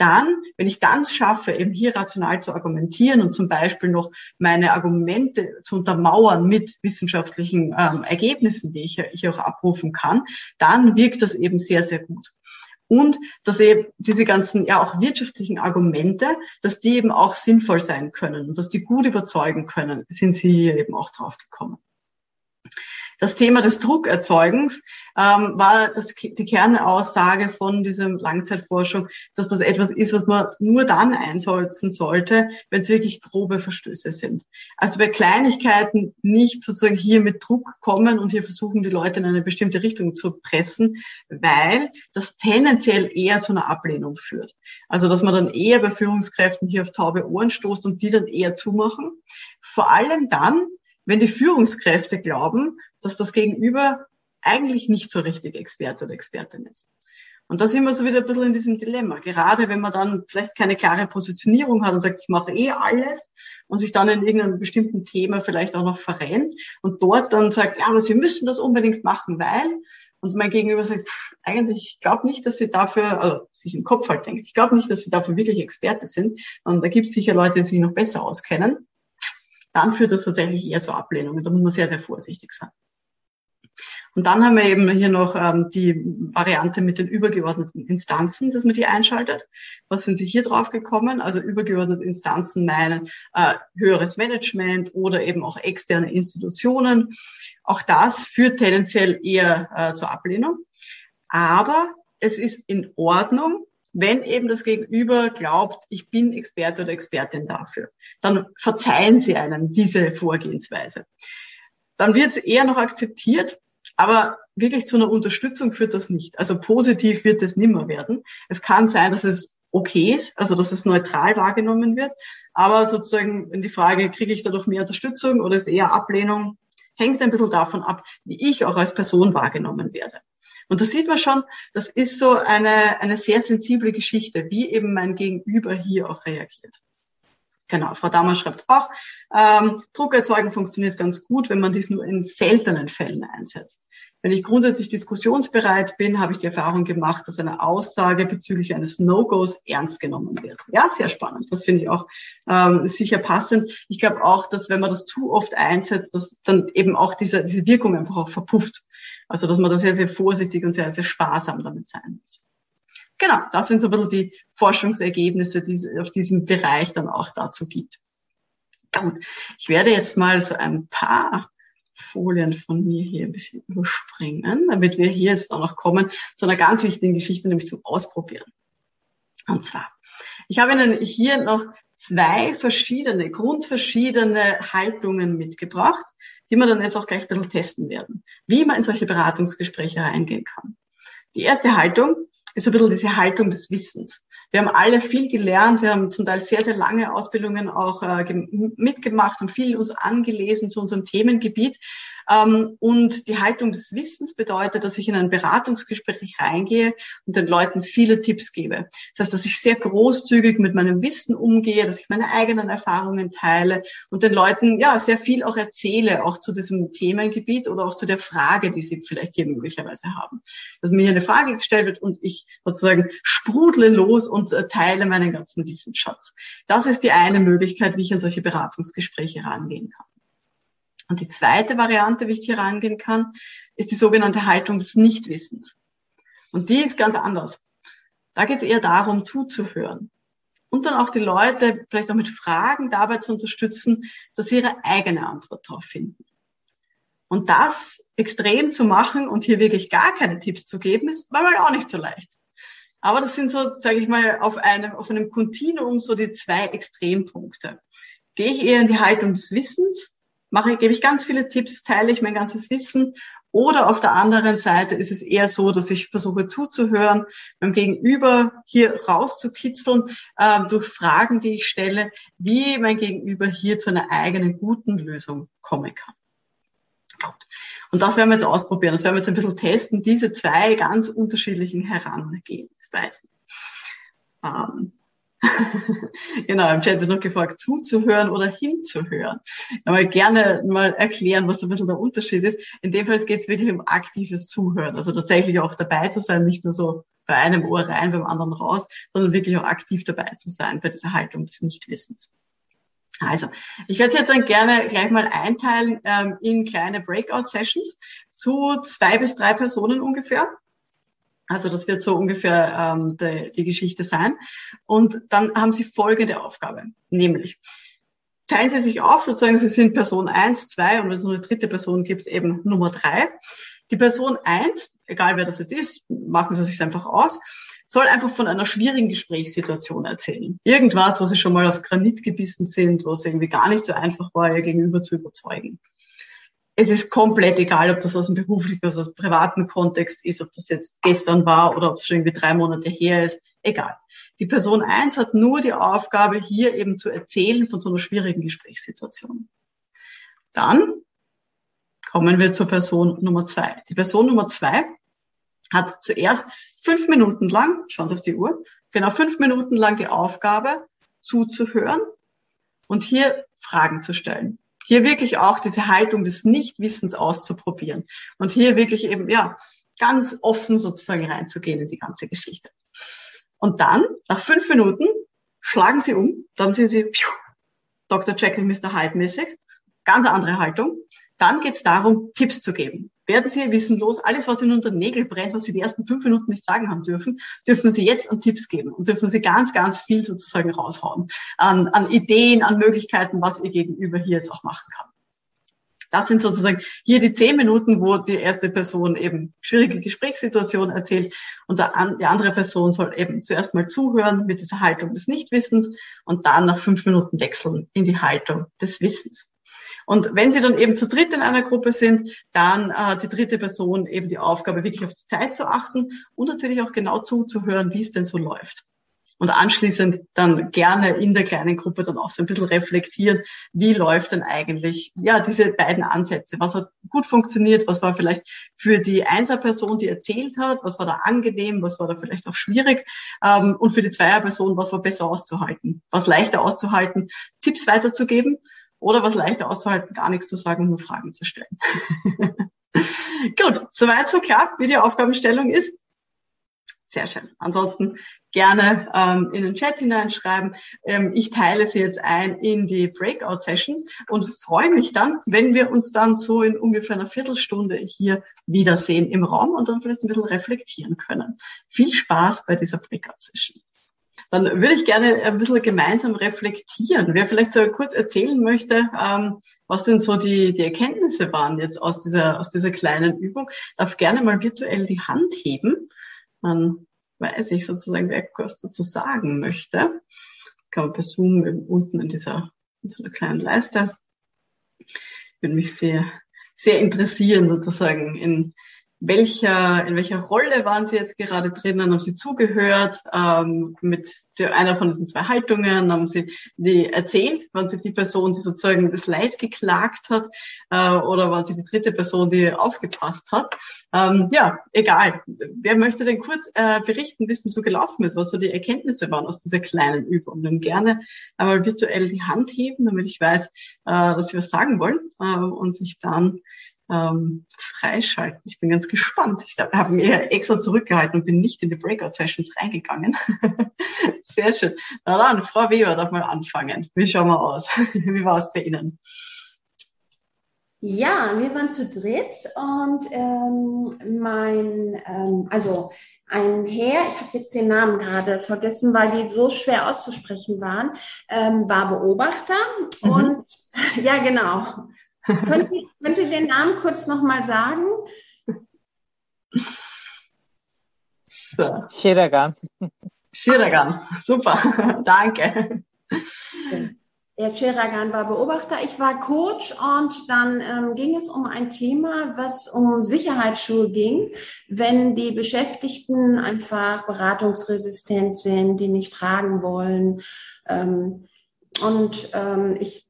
dann, wenn ich dann schaffe, eben hier rational zu argumentieren und zum Beispiel noch meine Argumente zu untermauern mit wissenschaftlichen ähm, Ergebnissen, die ich hier auch abrufen kann, dann wirkt das eben sehr, sehr gut und dass eben diese ganzen ja auch wirtschaftlichen Argumente, dass die eben auch sinnvoll sein können und dass die gut überzeugen können, sind sie hier eben auch drauf gekommen. Das Thema des Druckerzeugens ähm, war das, die Kernaussage von diesem Langzeitforschung, dass das etwas ist, was man nur dann einsetzen sollte, wenn es wirklich grobe Verstöße sind. Also bei Kleinigkeiten nicht sozusagen hier mit Druck kommen und hier versuchen, die Leute in eine bestimmte Richtung zu pressen, weil das tendenziell eher zu einer Ablehnung führt. Also dass man dann eher bei Führungskräften hier auf taube Ohren stoßt und die dann eher zumachen. Vor allem dann, wenn die Führungskräfte glauben, dass das Gegenüber eigentlich nicht so richtig Experte oder Expertin ist. Und da sind wir so wieder ein bisschen in diesem Dilemma. Gerade wenn man dann vielleicht keine klare Positionierung hat und sagt, ich mache eh alles und sich dann in irgendeinem bestimmten Thema vielleicht auch noch verrennt und dort dann sagt, ja, aber Sie müssen das unbedingt machen, weil und mein Gegenüber sagt, pff, eigentlich, ich glaube nicht, dass sie dafür, also sich im Kopf halt denkt, ich glaube nicht, dass sie dafür wirklich Experte sind. Und da gibt es sicher Leute, die sich noch besser auskennen. Dann führt das tatsächlich eher zur Ablehnung. Da muss man sehr, sehr vorsichtig sein. Und dann haben wir eben hier noch ähm, die Variante mit den übergeordneten Instanzen, dass man die einschaltet. Was sind Sie hier drauf gekommen? Also übergeordnete Instanzen meinen äh, höheres Management oder eben auch externe Institutionen. Auch das führt tendenziell eher äh, zur Ablehnung. Aber es ist in Ordnung, wenn eben das Gegenüber glaubt, ich bin Experte oder Expertin dafür, dann verzeihen Sie einem diese Vorgehensweise. Dann wird es eher noch akzeptiert, aber wirklich zu einer Unterstützung führt das nicht. Also positiv wird es nimmer werden. Es kann sein, dass es okay ist, also dass es neutral wahrgenommen wird. Aber sozusagen, wenn die Frage, kriege ich dadurch mehr Unterstützung oder ist eher Ablehnung, hängt ein bisschen davon ab, wie ich auch als Person wahrgenommen werde. Und da sieht man schon, das ist so eine, eine sehr sensible Geschichte, wie eben mein Gegenüber hier auch reagiert. Genau, Frau Dammer schreibt auch, ähm, Druck erzeugen funktioniert ganz gut, wenn man dies nur in seltenen Fällen einsetzt. Wenn ich grundsätzlich diskussionsbereit bin, habe ich die Erfahrung gemacht, dass eine Aussage bezüglich eines No-Gos ernst genommen wird. Ja, sehr spannend. Das finde ich auch ähm, sicher passend. Ich glaube auch, dass wenn man das zu oft einsetzt, dass dann eben auch diese, diese Wirkung einfach auch verpufft. Also dass man da sehr, sehr vorsichtig und sehr, sehr sparsam damit sein muss. Genau, das sind so ein bisschen die Forschungsergebnisse, die es auf diesem Bereich dann auch dazu gibt. Gut, ich werde jetzt mal so ein paar Folien von mir hier ein bisschen überspringen, damit wir hier jetzt auch noch kommen zu einer ganz wichtigen Geschichte, nämlich zum Ausprobieren. Und zwar, ich habe Ihnen hier noch zwei verschiedene, grundverschiedene Haltungen mitgebracht, die wir dann jetzt auch gleich ein bisschen testen werden, wie man in solche Beratungsgespräche reingehen kann. Die erste Haltung ist ein bisschen diese Haltung des Wissens. Wir haben alle viel gelernt, wir haben zum Teil sehr, sehr lange Ausbildungen auch äh, mitgemacht und viel uns angelesen zu unserem Themengebiet. Ähm, und die Haltung des Wissens bedeutet, dass ich in ein Beratungsgespräch reingehe und den Leuten viele Tipps gebe. Das heißt, dass ich sehr großzügig mit meinem Wissen umgehe, dass ich meine eigenen Erfahrungen teile und den Leuten ja sehr viel auch erzähle, auch zu diesem Themengebiet oder auch zu der Frage, die sie vielleicht hier möglicherweise haben. Dass mir eine Frage gestellt wird und ich sozusagen sprudle los und äh, teile meinen ganzen Wissensschatz. Das ist die eine Möglichkeit, wie ich an solche Beratungsgespräche rangehen kann. Und die zweite Variante, wie ich hier rangehen kann, ist die sogenannte Haltung des Nichtwissens. Und die ist ganz anders. Da geht es eher darum, zuzuhören. Und dann auch die Leute vielleicht auch mit Fragen dabei zu unterstützen, dass sie ihre eigene Antwort darauf finden. Und das extrem zu machen und hier wirklich gar keine Tipps zu geben, ist manchmal auch nicht so leicht. Aber das sind so, sage ich mal, auf einem, auf einem Kontinuum so die zwei Extrempunkte. Gehe ich eher in die Haltung des Wissens mache, gebe ich ganz viele Tipps, teile ich mein ganzes Wissen. Oder auf der anderen Seite ist es eher so, dass ich versuche zuzuhören, beim Gegenüber hier rauszukitzeln äh, durch Fragen, die ich stelle, wie mein Gegenüber hier zu einer eigenen guten Lösung kommen kann. Gut. Und das werden wir jetzt ausprobieren. Das werden wir jetzt ein bisschen testen, diese zwei ganz unterschiedlichen Herangehensweisen. Ähm, genau, im Chat wird noch gefragt, zuzuhören oder hinzuhören. Aber gerne mal erklären, was so ein bisschen der Unterschied ist. In dem Fall geht es wirklich um aktives Zuhören, also tatsächlich auch dabei zu sein, nicht nur so bei einem Ohr rein, beim anderen raus, sondern wirklich auch aktiv dabei zu sein bei dieser Haltung des Nichtwissens. Also, ich werde jetzt dann gerne gleich mal einteilen ähm, in kleine Breakout-Sessions zu zwei bis drei Personen ungefähr. Also das wird so ungefähr ähm, die, die Geschichte sein. Und dann haben Sie folgende Aufgabe, nämlich teilen Sie sich auf, sozusagen, Sie sind Person eins, zwei und wenn es noch eine dritte Person gibt, eben Nummer drei. Die Person eins, egal wer das jetzt ist, machen Sie sich einfach aus, soll einfach von einer schwierigen Gesprächssituation erzählen. Irgendwas, wo Sie schon mal auf Granit gebissen sind, wo es irgendwie gar nicht so einfach war, Ihr Gegenüber zu überzeugen es ist komplett egal, ob das aus dem beruflichen, also aus dem privaten Kontext ist, ob das jetzt gestern war oder ob es schon irgendwie drei Monate her ist, egal. Die Person eins hat nur die Aufgabe, hier eben zu erzählen von so einer schwierigen Gesprächssituation. Dann kommen wir zur Person Nummer zwei. Die Person Nummer zwei hat zuerst fünf Minuten lang, schauen Sie auf die Uhr, genau fünf Minuten lang die Aufgabe, zuzuhören und hier Fragen zu stellen hier wirklich auch diese Haltung des Nichtwissens auszuprobieren und hier wirklich eben, ja, ganz offen sozusagen reinzugehen in die ganze Geschichte. Und dann, nach fünf Minuten, schlagen Sie um, dann sind Sie pfiuh, Dr. Jekyll, Mr. Hyde mäßig, ganz andere Haltung. Dann geht es darum, Tipps zu geben. Werden Sie wissenlos, alles, was Ihnen unter den Nägeln brennt, was Sie die ersten fünf Minuten nicht sagen haben dürfen, dürfen Sie jetzt an Tipps geben und dürfen Sie ganz, ganz viel sozusagen raushauen an, an Ideen, an Möglichkeiten, was Ihr Gegenüber hier jetzt auch machen kann. Das sind sozusagen hier die zehn Minuten, wo die erste Person eben schwierige Gesprächssituationen erzählt und die andere Person soll eben zuerst mal zuhören mit dieser Haltung des Nichtwissens und dann nach fünf Minuten wechseln in die Haltung des Wissens. Und wenn Sie dann eben zu dritt in einer Gruppe sind, dann äh, die dritte Person eben die Aufgabe, wirklich auf die Zeit zu achten und natürlich auch genau zuzuhören, wie es denn so läuft. Und anschließend dann gerne in der kleinen Gruppe dann auch so ein bisschen reflektieren, wie läuft denn eigentlich, ja, diese beiden Ansätze. Was hat gut funktioniert? Was war vielleicht für die Einserperson, die erzählt hat? Was war da angenehm? Was war da vielleicht auch schwierig? Ähm, und für die Zweierperson, was war besser auszuhalten? Was leichter auszuhalten? Tipps weiterzugeben oder was leichter auszuhalten, gar nichts zu sagen nur Fragen zu stellen. Gut, soweit so klar, wie die Aufgabenstellung ist. Sehr schön. Ansonsten gerne ähm, in den Chat hineinschreiben. Ähm, ich teile sie jetzt ein in die Breakout-Sessions und freue mich dann, wenn wir uns dann so in ungefähr einer Viertelstunde hier wiedersehen im Raum und dann vielleicht ein bisschen reflektieren können. Viel Spaß bei dieser Breakout-Session. Dann würde ich gerne ein bisschen gemeinsam reflektieren. Wer vielleicht so kurz erzählen möchte, ähm, was denn so die, die Erkenntnisse waren jetzt aus dieser, aus dieser kleinen Übung, darf gerne mal virtuell die Hand heben. Dann weiß ich sozusagen, wer was dazu sagen möchte. Kann man per Zoom unten in dieser, in so einer kleinen Leiste. Würde mich sehr, sehr interessieren sozusagen in welcher, in welcher Rolle waren Sie jetzt gerade drinnen? Haben Sie zugehört ähm, mit der, einer von diesen zwei Haltungen? Haben Sie die erzählt? Waren Sie die Person, die sozusagen das Leid geklagt hat? Äh, oder waren Sie die dritte Person, die aufgepasst hat? Ähm, ja, egal. Wer möchte denn kurz äh, berichten, wie es so gelaufen ist, was so die Erkenntnisse waren aus dieser kleinen Übung? Dann gerne einmal virtuell die Hand heben, damit ich weiß, äh, dass Sie was sagen wollen äh, und sich dann ähm, freischalten. Ich bin ganz gespannt. Ich habe mir extra zurückgehalten und bin nicht in die Breakout-Sessions reingegangen. Sehr schön. Na dann, Frau Weber darf mal anfangen. Wie schauen wir aus? Wie war es bei Ihnen? Ja, wir waren zu dritt und ähm, mein, ähm, also ein Herr, ich habe jetzt den Namen gerade vergessen, weil die so schwer auszusprechen waren, ähm, war Beobachter mhm. und ja genau können, Sie, können Sie den Namen kurz nochmal sagen? So. Shiragan. Shiragan, super, danke. Der Chiragan war Beobachter, ich war Coach und dann ähm, ging es um ein Thema, was um Sicherheitsschuhe ging, wenn die Beschäftigten einfach beratungsresistent sind, die nicht tragen wollen. Ähm, und ähm, ich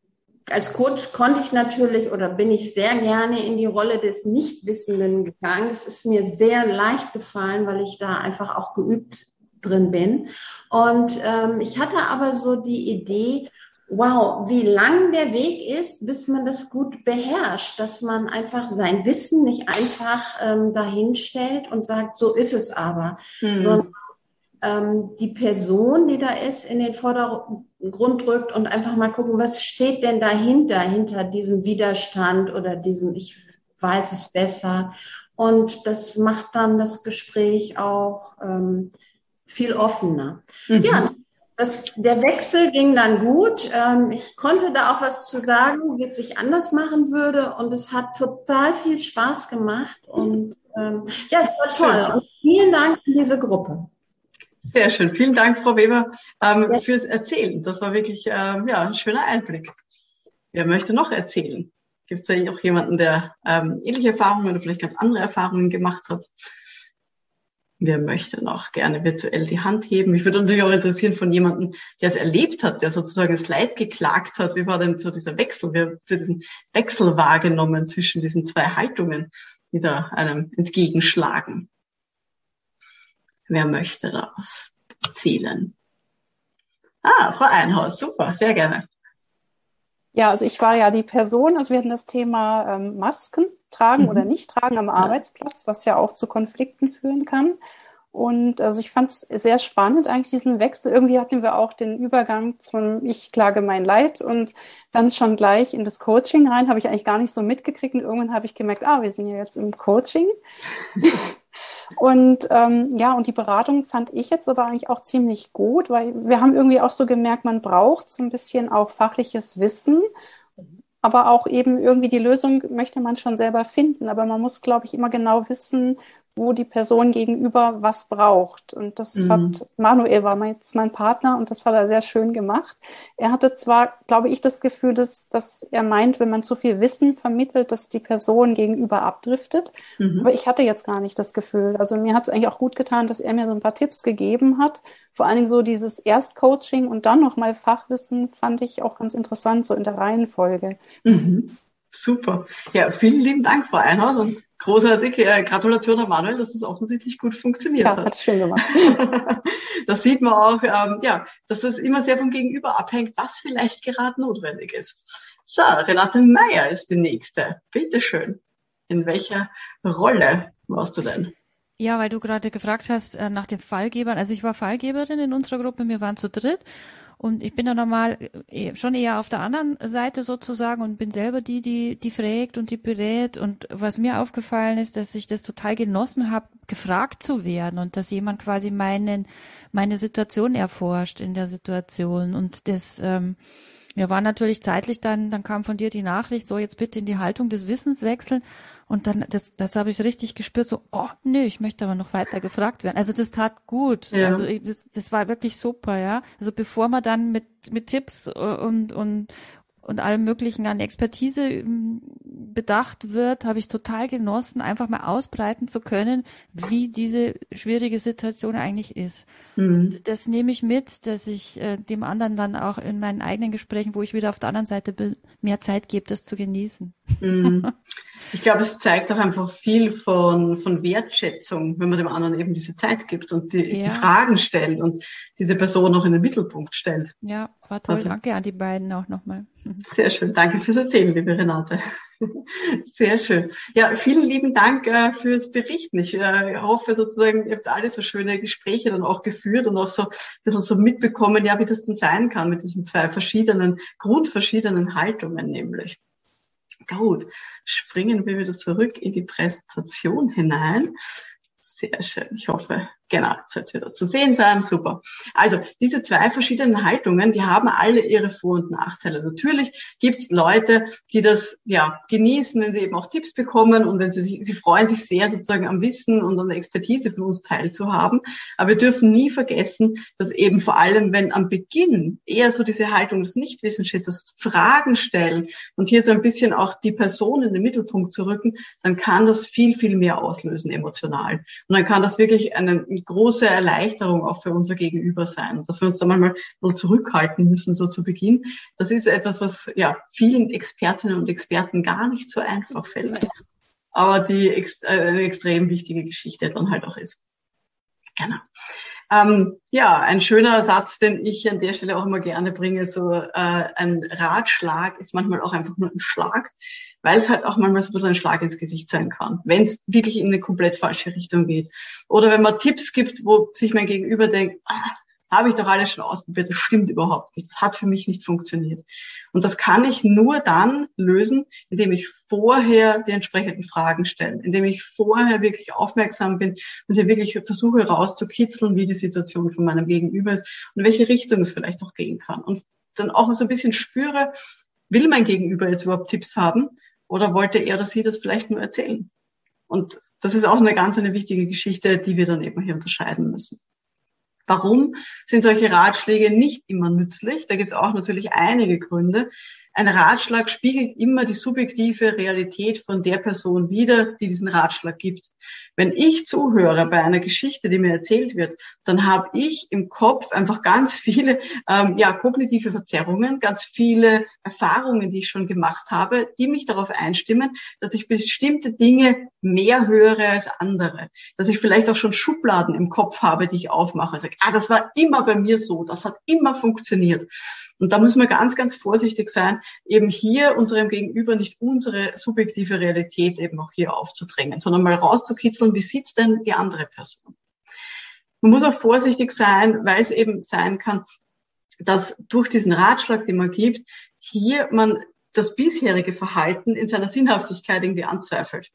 als Coach konnte ich natürlich oder bin ich sehr gerne in die Rolle des Nichtwissenden gegangen. Es ist mir sehr leicht gefallen, weil ich da einfach auch geübt drin bin. Und ähm, ich hatte aber so die Idee, wow, wie lang der Weg ist, bis man das gut beherrscht, dass man einfach sein Wissen nicht einfach ähm, dahin stellt und sagt, so ist es aber, mhm. sondern ähm, die Person, die da ist, in den Vordergrund rückt und einfach mal gucken, was steht denn dahinter, hinter diesem Widerstand oder diesem Ich weiß es besser. Und das macht dann das Gespräch auch ähm, viel offener. Mhm. Ja, das, der Wechsel ging dann gut. Ähm, ich konnte da auch was zu sagen, wie es sich anders machen würde. Und es hat total viel Spaß gemacht. Und ähm, ja, es war toll. Und vielen Dank an diese Gruppe. Sehr schön. Vielen Dank, Frau Weber, ähm, ja. fürs Erzählen. Das war wirklich ähm, ja, ein schöner Einblick. Wer möchte noch erzählen? Gibt es da auch jemanden, der ähm, ähnliche Erfahrungen oder vielleicht ganz andere Erfahrungen gemacht hat? Wer möchte noch gerne virtuell die Hand heben? Mich würde natürlich auch interessieren von jemandem, der es erlebt hat, der sozusagen das Leid geklagt hat. Wie war denn so dieser Wechsel? Wie habt ihr diesen Wechsel wahrgenommen zwischen diesen zwei Haltungen, die da einem entgegenschlagen? Wer möchte da was erzählen? Ah, Frau Einhaus, super, sehr gerne. Ja, also ich war ja die Person, also wir hatten das Thema ähm, Masken tragen mhm. oder nicht tragen am. Arbeitsplatz, was ja auch zu Konflikten führen kann. Und also ich fand es sehr spannend, eigentlich diesen Wechsel. Irgendwie hatten wir auch den Übergang zum Ich klage mein Leid und dann schon gleich in das Coaching rein, habe ich eigentlich gar nicht so mitgekriegt. Und irgendwann habe ich gemerkt, ah, wir sind ja jetzt im Coaching. Und ähm, ja, und die Beratung fand ich jetzt aber eigentlich auch ziemlich gut, weil wir haben irgendwie auch so gemerkt, man braucht so ein bisschen auch fachliches Wissen, aber auch eben irgendwie die Lösung möchte man schon selber finden. Aber man muss, glaube ich, immer genau wissen, wo die Person gegenüber was braucht. Und das mhm. hat Manuel war jetzt mein Partner und das hat er sehr schön gemacht. Er hatte zwar, glaube ich, das Gefühl, dass, dass er meint, wenn man zu viel Wissen vermittelt, dass die Person gegenüber abdriftet. Mhm. Aber ich hatte jetzt gar nicht das Gefühl. Also mir hat es eigentlich auch gut getan, dass er mir so ein paar Tipps gegeben hat. Vor allen Dingen so dieses Erstcoaching und dann nochmal Fachwissen fand ich auch ganz interessant, so in der Reihenfolge. Mhm. Super. Ja, vielen lieben Dank, Frau Einhaus. Großartig. Äh, Gratulation an Manuel, dass das offensichtlich gut funktioniert ja, hat. hat schön gemacht. das sieht man auch, ähm, ja, dass das immer sehr vom Gegenüber abhängt, was vielleicht gerade notwendig ist. So, Renate Meyer ist die nächste. Bitte schön. In welcher Rolle warst du denn? Ja, weil du gerade gefragt hast äh, nach den Fallgebern. Also ich war Fallgeberin in unserer Gruppe, wir waren zu dritt und ich bin dann normal äh, schon eher auf der anderen Seite sozusagen und bin selber die, die, die fragt und die berät. Und was mir aufgefallen ist, dass ich das total genossen habe, gefragt zu werden und dass jemand quasi meinen, meine Situation erforscht in der Situation. Und das, ähm, wir waren natürlich zeitlich dann, dann kam von dir die Nachricht, so jetzt bitte in die Haltung des Wissens wechseln. Und dann, das, das habe ich richtig gespürt, so, oh, nö, ich möchte aber noch weiter gefragt werden. Also das tat gut. Ja. Also das, das war wirklich super, ja. Also bevor man dann mit, mit Tipps und, und, und allem Möglichen an Expertise ähm, bedacht wird, habe ich total genossen, einfach mal ausbreiten zu können, wie diese schwierige Situation eigentlich ist. Mhm. Das nehme ich mit, dass ich äh, dem anderen dann auch in meinen eigenen Gesprächen, wo ich wieder auf der anderen Seite bin, mehr Zeit gebe, das zu genießen. Mhm. Ich glaube, es zeigt auch einfach viel von, von Wertschätzung, wenn man dem anderen eben diese Zeit gibt und die, ja. die Fragen stellt und diese Person auch in den Mittelpunkt stellt. Ja, war toll. Also, Danke an die beiden auch nochmal. Sehr schön. Danke fürs Erzählen, liebe Renate. Sehr schön. Ja, vielen lieben Dank äh, fürs Berichten. Ich äh, hoffe sozusagen, ihr habt alle so schöne Gespräche dann auch geführt und auch so ein bisschen so mitbekommen, ja, wie das denn sein kann mit diesen zwei verschiedenen, grundverschiedenen Haltungen nämlich. Gut, springen wir wieder zurück in die Präsentation hinein. Sehr schön. Ich hoffe, genau, jetzt es wieder zu sehen sein. Super. Also diese zwei verschiedenen Haltungen, die haben alle ihre Vor- und Nachteile. Natürlich gibt es Leute, die das ja genießen, wenn sie eben auch Tipps bekommen und wenn sie sich, sie freuen sich sehr sozusagen am Wissen und an der Expertise von uns teilzuhaben. Aber wir dürfen nie vergessen, dass eben vor allem, wenn am Beginn eher so diese Haltung des Nichtwissens steht, das Fragen stellen und hier so ein bisschen auch die Person in den Mittelpunkt zu rücken, dann kann das viel, viel mehr auslösen emotional. Und dann kann das wirklich eine, eine große Erleichterung auch für unser Gegenüber sein. Und dass wir uns da manchmal nur zurückhalten müssen, so zu Beginn. Das ist etwas, was ja vielen Expertinnen und Experten gar nicht so einfach fällt. Aber die äh, eine extrem wichtige Geschichte dann halt auch ist. Genau. Ähm, ja, ein schöner Satz, den ich an der Stelle auch immer gerne bringe, so äh, ein Ratschlag ist manchmal auch einfach nur ein Schlag weil es halt auch manchmal so ein bisschen ein Schlag ins Gesicht sein kann, wenn es wirklich in eine komplett falsche Richtung geht. Oder wenn man Tipps gibt, wo sich mein Gegenüber denkt, ah, habe ich doch alles schon ausprobiert, das stimmt überhaupt nicht, das hat für mich nicht funktioniert. Und das kann ich nur dann lösen, indem ich vorher die entsprechenden Fragen stelle, indem ich vorher wirklich aufmerksam bin und hier wirklich versuche rauszukitzeln, wie die Situation von meinem Gegenüber ist und welche Richtung es vielleicht auch gehen kann. Und dann auch so ein bisschen spüre, will mein Gegenüber jetzt überhaupt Tipps haben oder wollte er oder sie das vielleicht nur erzählen? Und das ist auch eine ganz eine wichtige Geschichte, die wir dann eben hier unterscheiden müssen. Warum sind solche Ratschläge nicht immer nützlich? Da gibt es auch natürlich einige Gründe. Ein Ratschlag spiegelt immer die subjektive Realität von der Person wider, die diesen Ratschlag gibt. Wenn ich zuhöre bei einer Geschichte, die mir erzählt wird, dann habe ich im Kopf einfach ganz viele ähm, ja, kognitive Verzerrungen, ganz viele Erfahrungen, die ich schon gemacht habe, die mich darauf einstimmen, dass ich bestimmte Dinge mehr höre als andere. Dass ich vielleicht auch schon Schubladen im Kopf habe, die ich aufmache. Also, ah, das war immer bei mir so, das hat immer funktioniert. Und da müssen wir ganz, ganz vorsichtig sein, eben hier unserem Gegenüber nicht unsere subjektive Realität eben auch hier aufzudrängen, sondern mal rauszukitzeln, wie sieht's denn die andere Person? Man muss auch vorsichtig sein, weil es eben sein kann, dass durch diesen Ratschlag, den man gibt, hier man das bisherige Verhalten in seiner Sinnhaftigkeit irgendwie anzweifelt.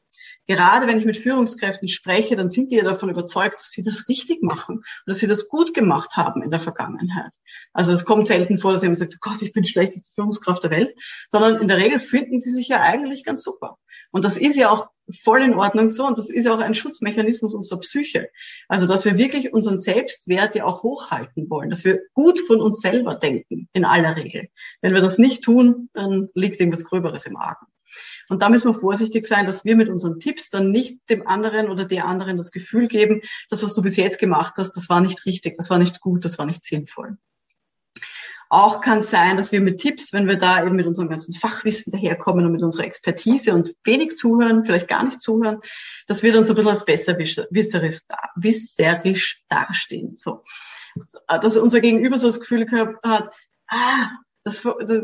Gerade wenn ich mit Führungskräften spreche, dann sind die ja davon überzeugt, dass sie das richtig machen und dass sie das gut gemacht haben in der Vergangenheit. Also es kommt selten vor, dass jemand sagt, oh Gott, ich bin die schlechteste Führungskraft der Welt, sondern in der Regel finden sie sich ja eigentlich ganz super. Und das ist ja auch voll in Ordnung so und das ist ja auch ein Schutzmechanismus unserer Psyche. Also, dass wir wirklich unseren Selbstwert ja auch hochhalten wollen, dass wir gut von uns selber denken, in aller Regel. Wenn wir das nicht tun, dann liegt irgendwas Gröberes im Argen. Und da müssen wir vorsichtig sein, dass wir mit unseren Tipps dann nicht dem anderen oder der anderen das Gefühl geben, das, was du bis jetzt gemacht hast, das war nicht richtig, das war nicht gut, das war nicht sinnvoll. Auch kann sein, dass wir mit Tipps, wenn wir da eben mit unserem ganzen Fachwissen daherkommen und mit unserer Expertise und wenig zuhören, vielleicht gar nicht zuhören, dass wir dann so ein bisschen als besserwisserisch, wisserisch dastehen. So. Dass unser Gegenüber so das Gefühl gehabt hat, ah, das, das,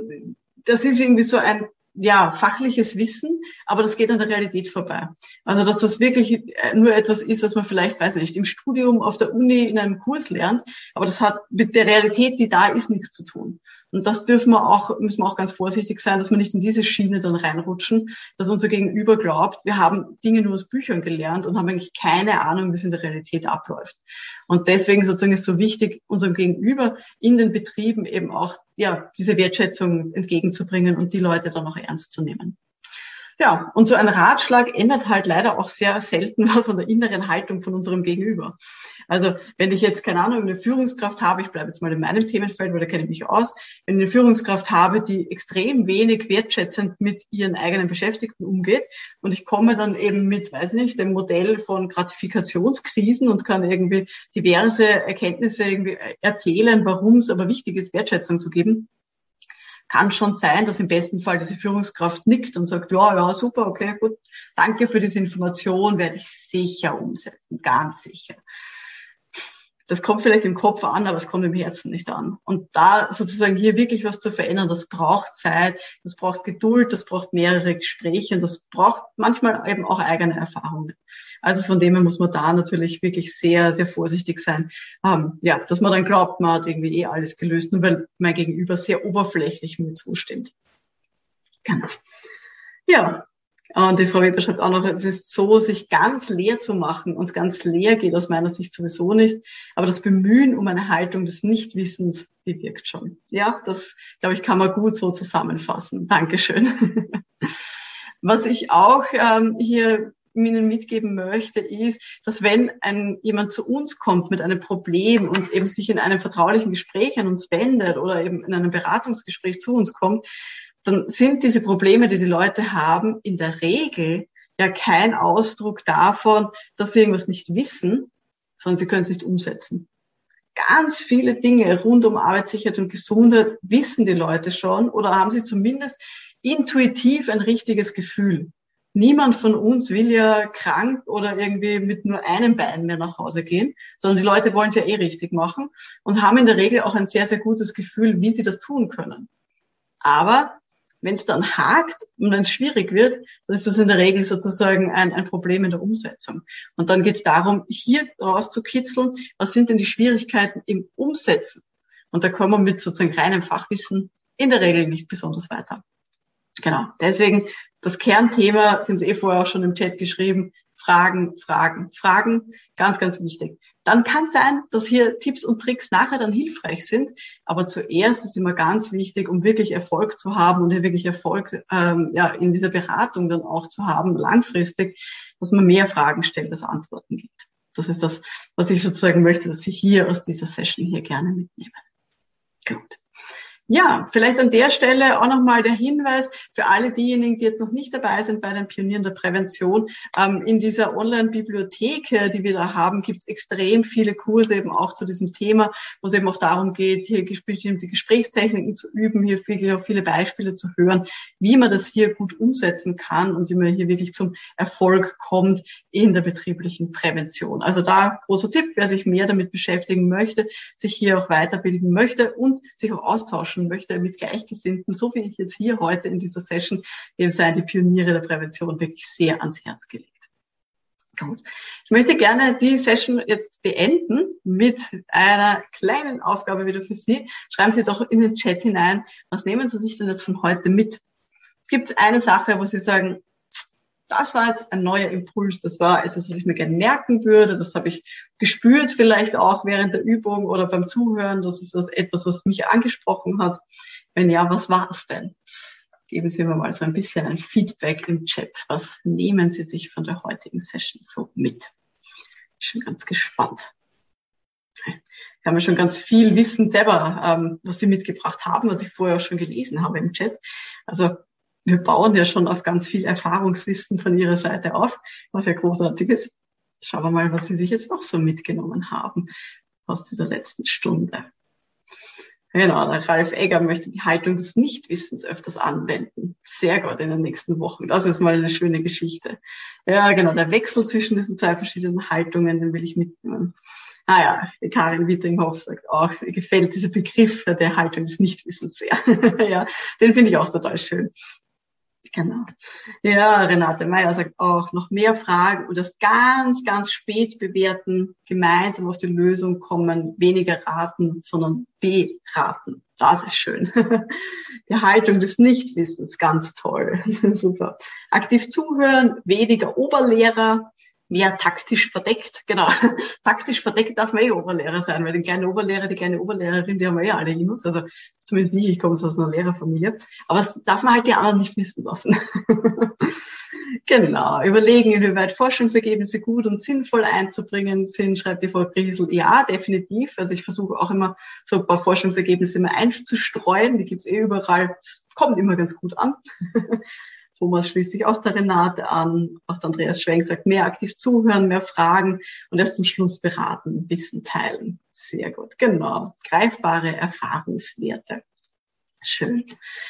das ist irgendwie so ein ja, fachliches Wissen, aber das geht an der Realität vorbei. Also, dass das wirklich äh, nur etwas ist, was man vielleicht, weiß nicht, im Studium, auf der Uni, in einem Kurs lernt, aber das hat mit der Realität, die da ist, nichts zu tun. Und das dürfen wir auch, müssen wir auch ganz vorsichtig sein, dass wir nicht in diese Schiene dann reinrutschen, dass unser Gegenüber glaubt, wir haben Dinge nur aus Büchern gelernt und haben eigentlich keine Ahnung, wie es in der Realität abläuft. Und deswegen sozusagen ist so wichtig, unserem Gegenüber in den Betrieben eben auch, ja, diese Wertschätzung entgegenzubringen und die Leute dann auch ernst zu nehmen. Ja, und so ein Ratschlag ändert halt leider auch sehr selten was an der inneren Haltung von unserem Gegenüber. Also wenn ich jetzt, keine Ahnung, eine Führungskraft habe, ich bleibe jetzt mal in meinem Themenfeld, weil da kenne ich mich aus, wenn ich eine Führungskraft habe, die extrem wenig wertschätzend mit ihren eigenen Beschäftigten umgeht und ich komme dann eben mit, weiß nicht, dem Modell von Gratifikationskrisen und kann irgendwie diverse Erkenntnisse irgendwie erzählen, warum es aber wichtig ist, Wertschätzung zu geben, kann schon sein, dass im besten Fall diese Führungskraft nickt und sagt, ja, ja, super, okay, gut, danke für diese Information, werde ich sicher umsetzen, ganz sicher das kommt vielleicht im Kopf an, aber es kommt im Herzen nicht an. Und da sozusagen hier wirklich was zu verändern, das braucht Zeit, das braucht Geduld, das braucht mehrere Gespräche und das braucht manchmal eben auch eigene Erfahrungen. Also von dem her muss man da natürlich wirklich sehr, sehr vorsichtig sein. Ähm, ja, dass man dann glaubt, man hat irgendwie eh alles gelöst, nur weil mein Gegenüber sehr oberflächlich mir zustimmt. Genau. Ja, und die Frau Weber schreibt auch noch, es ist so, sich ganz leer zu machen. Und ganz leer geht aus meiner Sicht sowieso nicht. Aber das Bemühen um eine Haltung des Nichtwissens bewirkt schon. Ja, das, glaube ich, kann man gut so zusammenfassen. Dankeschön. Was ich auch ähm, hier Ihnen mitgeben möchte, ist, dass wenn ein, jemand zu uns kommt mit einem Problem und eben sich in einem vertraulichen Gespräch an uns wendet oder eben in einem Beratungsgespräch zu uns kommt, dann sind diese Probleme, die die Leute haben, in der Regel ja kein Ausdruck davon, dass sie irgendwas nicht wissen, sondern sie können es nicht umsetzen. Ganz viele Dinge rund um Arbeitssicherheit und Gesundheit wissen die Leute schon oder haben sie zumindest intuitiv ein richtiges Gefühl. Niemand von uns will ja krank oder irgendwie mit nur einem Bein mehr nach Hause gehen, sondern die Leute wollen es ja eh richtig machen und haben in der Regel auch ein sehr, sehr gutes Gefühl, wie sie das tun können. Aber wenn es dann hakt und dann schwierig wird, dann ist das in der Regel sozusagen ein, ein Problem in der Umsetzung. Und dann geht es darum, hier rauszukitzeln, was sind denn die Schwierigkeiten im Umsetzen? Und da kommen wir mit sozusagen reinem Fachwissen in der Regel nicht besonders weiter. Genau. Deswegen das Kernthema, Sie haben es eh vorher auch schon im Chat geschrieben, Fragen, Fragen, Fragen, ganz, ganz wichtig. Dann kann sein, dass hier Tipps und Tricks nachher dann hilfreich sind, aber zuerst ist immer ganz wichtig, um wirklich Erfolg zu haben und hier wirklich Erfolg ähm, ja, in dieser Beratung dann auch zu haben, langfristig, dass man mehr Fragen stellt, als Antworten gibt. Das ist das, was ich sozusagen möchte, dass Sie hier aus dieser Session hier gerne mitnehmen. Gut. Ja, vielleicht an der Stelle auch nochmal der Hinweis für alle diejenigen, die jetzt noch nicht dabei sind bei den Pionieren der Prävention. Ähm, in dieser Online-Bibliothek, äh, die wir da haben, gibt es extrem viele Kurse eben auch zu diesem Thema, wo es eben auch darum geht, hier bestimmte Gesprächstechniken zu üben, hier viele, viele Beispiele zu hören, wie man das hier gut umsetzen kann und wie man hier wirklich zum Erfolg kommt in der betrieblichen Prävention. Also da großer Tipp, wer sich mehr damit beschäftigen möchte, sich hier auch weiterbilden möchte und sich auch austauschen austauschen möchte mit Gleichgesinnten, so wie ich jetzt hier heute in dieser Session, dem seien die Pioniere der Prävention wirklich sehr ans Herz gelegt. Gut. Ich möchte gerne die Session jetzt beenden mit einer kleinen Aufgabe wieder für Sie. Schreiben Sie doch in den Chat hinein, was nehmen Sie sich denn jetzt von heute mit? Gibt es eine Sache, wo Sie sagen, das war jetzt ein neuer Impuls, das war etwas, was ich mir gerne merken würde, das habe ich gespürt vielleicht auch während der Übung oder beim Zuhören, das ist das etwas, was mich angesprochen hat. Wenn ja, was war es denn? Geben Sie mir mal so ein bisschen ein Feedback im Chat. Was nehmen Sie sich von der heutigen Session so mit? Ich bin ganz gespannt. Wir haben ja schon ganz viel Wissen selber, ähm, was Sie mitgebracht haben, was ich vorher auch schon gelesen habe im Chat. Also wir bauen ja schon auf ganz viel Erfahrungswissen von Ihrer Seite auf, was ja großartig ist. Schauen wir mal, was Sie sich jetzt noch so mitgenommen haben aus dieser letzten Stunde. Genau, der Ralf Egger möchte die Haltung des Nichtwissens öfters anwenden. Sehr gut in den nächsten Wochen. Das ist mal eine schöne Geschichte. Ja, genau, der Wechsel zwischen diesen zwei verschiedenen Haltungen, den will ich mitnehmen. Ah ja, Karin Wittinghoff sagt auch, ihr gefällt dieser Begriff der Haltung des Nichtwissens sehr. ja, den finde ich auch total schön. Genau. Ja, Renate Meyer sagt auch, noch mehr Fragen und das ganz, ganz spät bewerten, gemeinsam auf die Lösung kommen, weniger raten, sondern beraten. Das ist schön. Die Haltung des Nichtwissens, ganz toll. Super. Aktiv zuhören, weniger Oberlehrer, mehr taktisch verdeckt, genau. taktisch verdeckt darf man eh Oberlehrer sein, weil die kleine Oberlehrer, die kleine Oberlehrerin, die haben wir eh alle in uns. Also zumindest ich, ich komme aus einer Lehrerfamilie. Aber das darf man halt die anderen nicht wissen lassen. genau. Überlegen, inwieweit Forschungsergebnisse gut und sinnvoll einzubringen sind, schreibt die Frau Griesel. Ja, definitiv. Also ich versuche auch immer so ein paar Forschungsergebnisse immer einzustreuen. Die gibt's eh überall. Das kommt immer ganz gut an. Thomas schließt sich auch der Renate an. Auch der Andreas Schwenk sagt, mehr aktiv zuhören, mehr fragen und erst zum Schluss beraten, Wissen teilen. Sehr gut, genau. Greifbare Erfahrungswerte. Schön.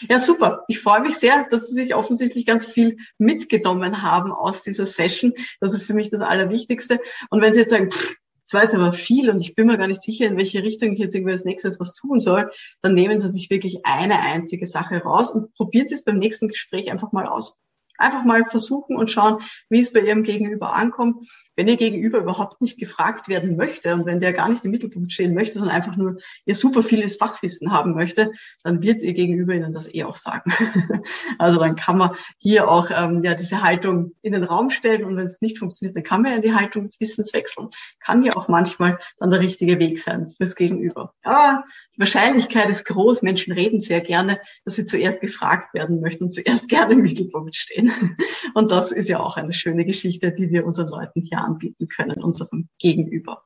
Ja, super. Ich freue mich sehr, dass Sie sich offensichtlich ganz viel mitgenommen haben aus dieser Session. Das ist für mich das Allerwichtigste. Und wenn Sie jetzt sagen, pff, das war viel und ich bin mir gar nicht sicher, in welche Richtung ich jetzt irgendwie als nächstes was tun soll, dann nehmen Sie sich wirklich eine einzige Sache raus und probieren Sie es beim nächsten Gespräch einfach mal aus. Einfach mal versuchen und schauen, wie es bei Ihrem Gegenüber ankommt. Wenn Ihr Gegenüber überhaupt nicht gefragt werden möchte und wenn der gar nicht im Mittelpunkt stehen möchte, sondern einfach nur Ihr super vieles Fachwissen haben möchte, dann wird Ihr Gegenüber Ihnen das eh auch sagen. also dann kann man hier auch ähm, ja diese Haltung in den Raum stellen und wenn es nicht funktioniert, dann kann man ja die Haltung des Wissens wechseln. Kann ja auch manchmal dann der richtige Weg sein fürs Gegenüber. Ja, die Wahrscheinlichkeit ist groß. Menschen reden sehr gerne, dass sie zuerst gefragt werden möchten und zuerst gerne im Mittelpunkt stehen. Und das ist ja auch eine schöne Geschichte, die wir unseren Leuten hier anbieten können, unserem Gegenüber.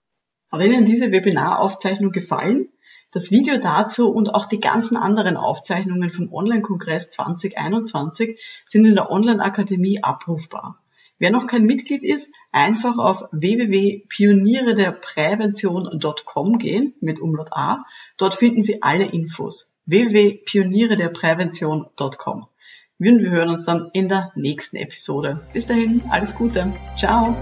Hat Ihnen diese Webinaraufzeichnung gefallen? Das Video dazu und auch die ganzen anderen Aufzeichnungen vom Online-Kongress 2021 sind in der Online-Akademie abrufbar. Wer noch kein Mitglied ist, einfach auf www.pioniere-der-prävention.com gehen mit Umlaut A. Dort finden Sie alle Infos. www.pioniere-der-prävention.com. Wir hören uns dann in der nächsten Episode. Bis dahin, alles Gute. Ciao.